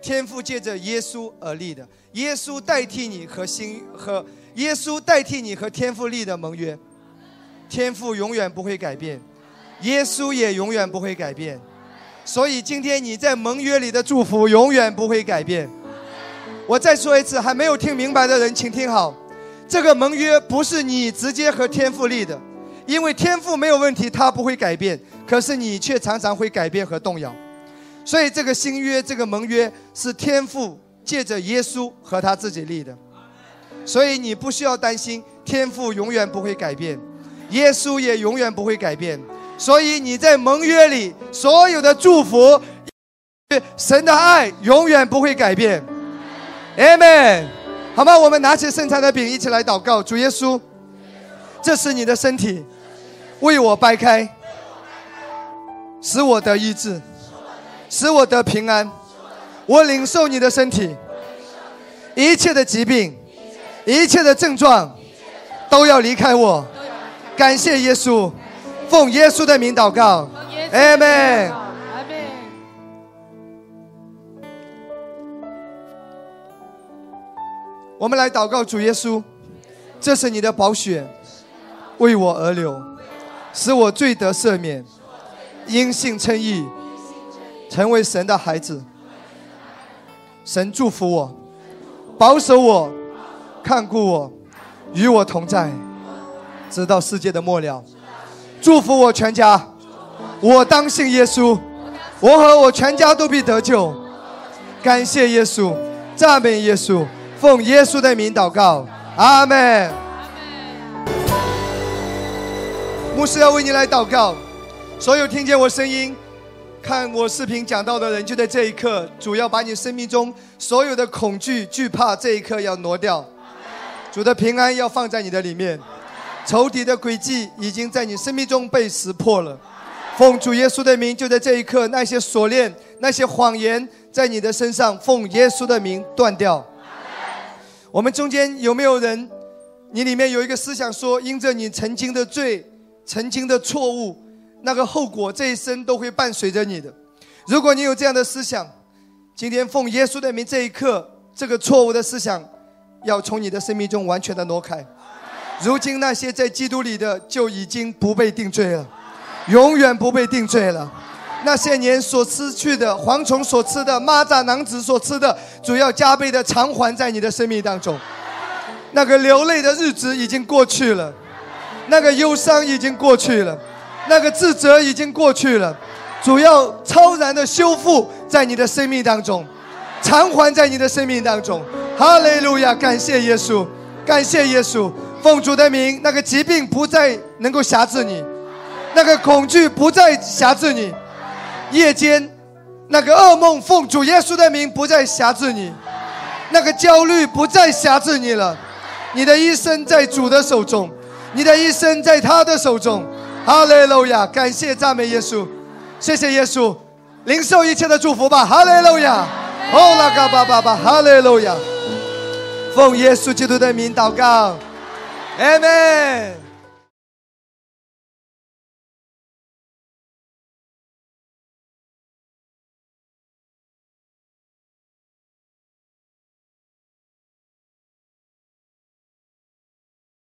天父借着耶稣而立的，耶稣代替你和新和耶稣代替你和天父立的盟约，天父永远不会改变，耶稣也永远不会改变，所以今天你在盟约里的祝福永远不会改变。我再说一次，还没有听明白的人，请听好，这个盟约不是你直接和天父立的，因为天父没有问题，他不会改变，可是你却常常会改变和动摇，所以这个新约，这个盟约是天父借着耶稣和他自己立的，所以你不需要担心，天父永远不会改变，耶稣也永远不会改变，所以你在盟约里所有的祝福，神的爱永远不会改变。Amen，好吗？我们拿起圣餐的饼，一起来祷告。主耶稣，这是你的身体，为我掰开，使我得医治，使我得平安。我领受你的身体，一切的疾病，一切的症状，都要离开我。感谢耶稣，奉耶稣的名祷告。Amen。我们来祷告主耶稣，这是你的宝血，为我而流，使我罪得赦免，因信称义，成为神的孩子。神祝福我，保守我，看顾我，与我同在，直到世界的末了。祝福我全家，我当信耶稣，我和我全家都必得救。感谢耶稣，赞美耶稣。奉耶稣的名祷告，阿门。牧师要为你来祷告，所有听见我声音、看我视频讲到的人，就在这一刻，主要把你生命中所有的恐惧、惧怕，这一刻要挪掉。主的平安要放在你的里面，仇敌的诡计已经在你生命中被识破了。奉主耶稣的名，就在这一刻，那些锁链、那些谎言在你的身上，奉耶稣的名断掉。我们中间有没有人？你里面有一个思想说，因着你曾经的罪、曾经的错误，那个后果这一生都会伴随着你的。如果你有这样的思想，今天奉耶稣的名，这一刻，这个错误的思想要从你的生命中完全的挪开。如今那些在基督里的就已经不被定罪了，永远不被定罪了。那些年所失去的，蝗虫所吃的，蚂蚱囊子所吃的，主要加倍的偿还在你的生命当中。那个流泪的日子已经过去了，那个忧伤已经过去了，那个自责已经过去了。主要超然的修复在你的生命当中，偿还在你的生命当中。哈利路亚！感谢耶稣，感谢耶稣，奉主的名，那个疾病不再能够辖制你，那个恐惧不再辖制你，夜间那个噩梦，奉主耶稣的名不再辖制你，那个焦虑不再辖制你了。你的一生在主的手中，你的一生在他的手中。哈利路亚！感谢赞美耶稣，谢谢耶稣，领受一切的祝福吧。哈利路亚！哦拉嘎巴巴巴，哈利路亚！奉耶稣基督的名祷告，阿门。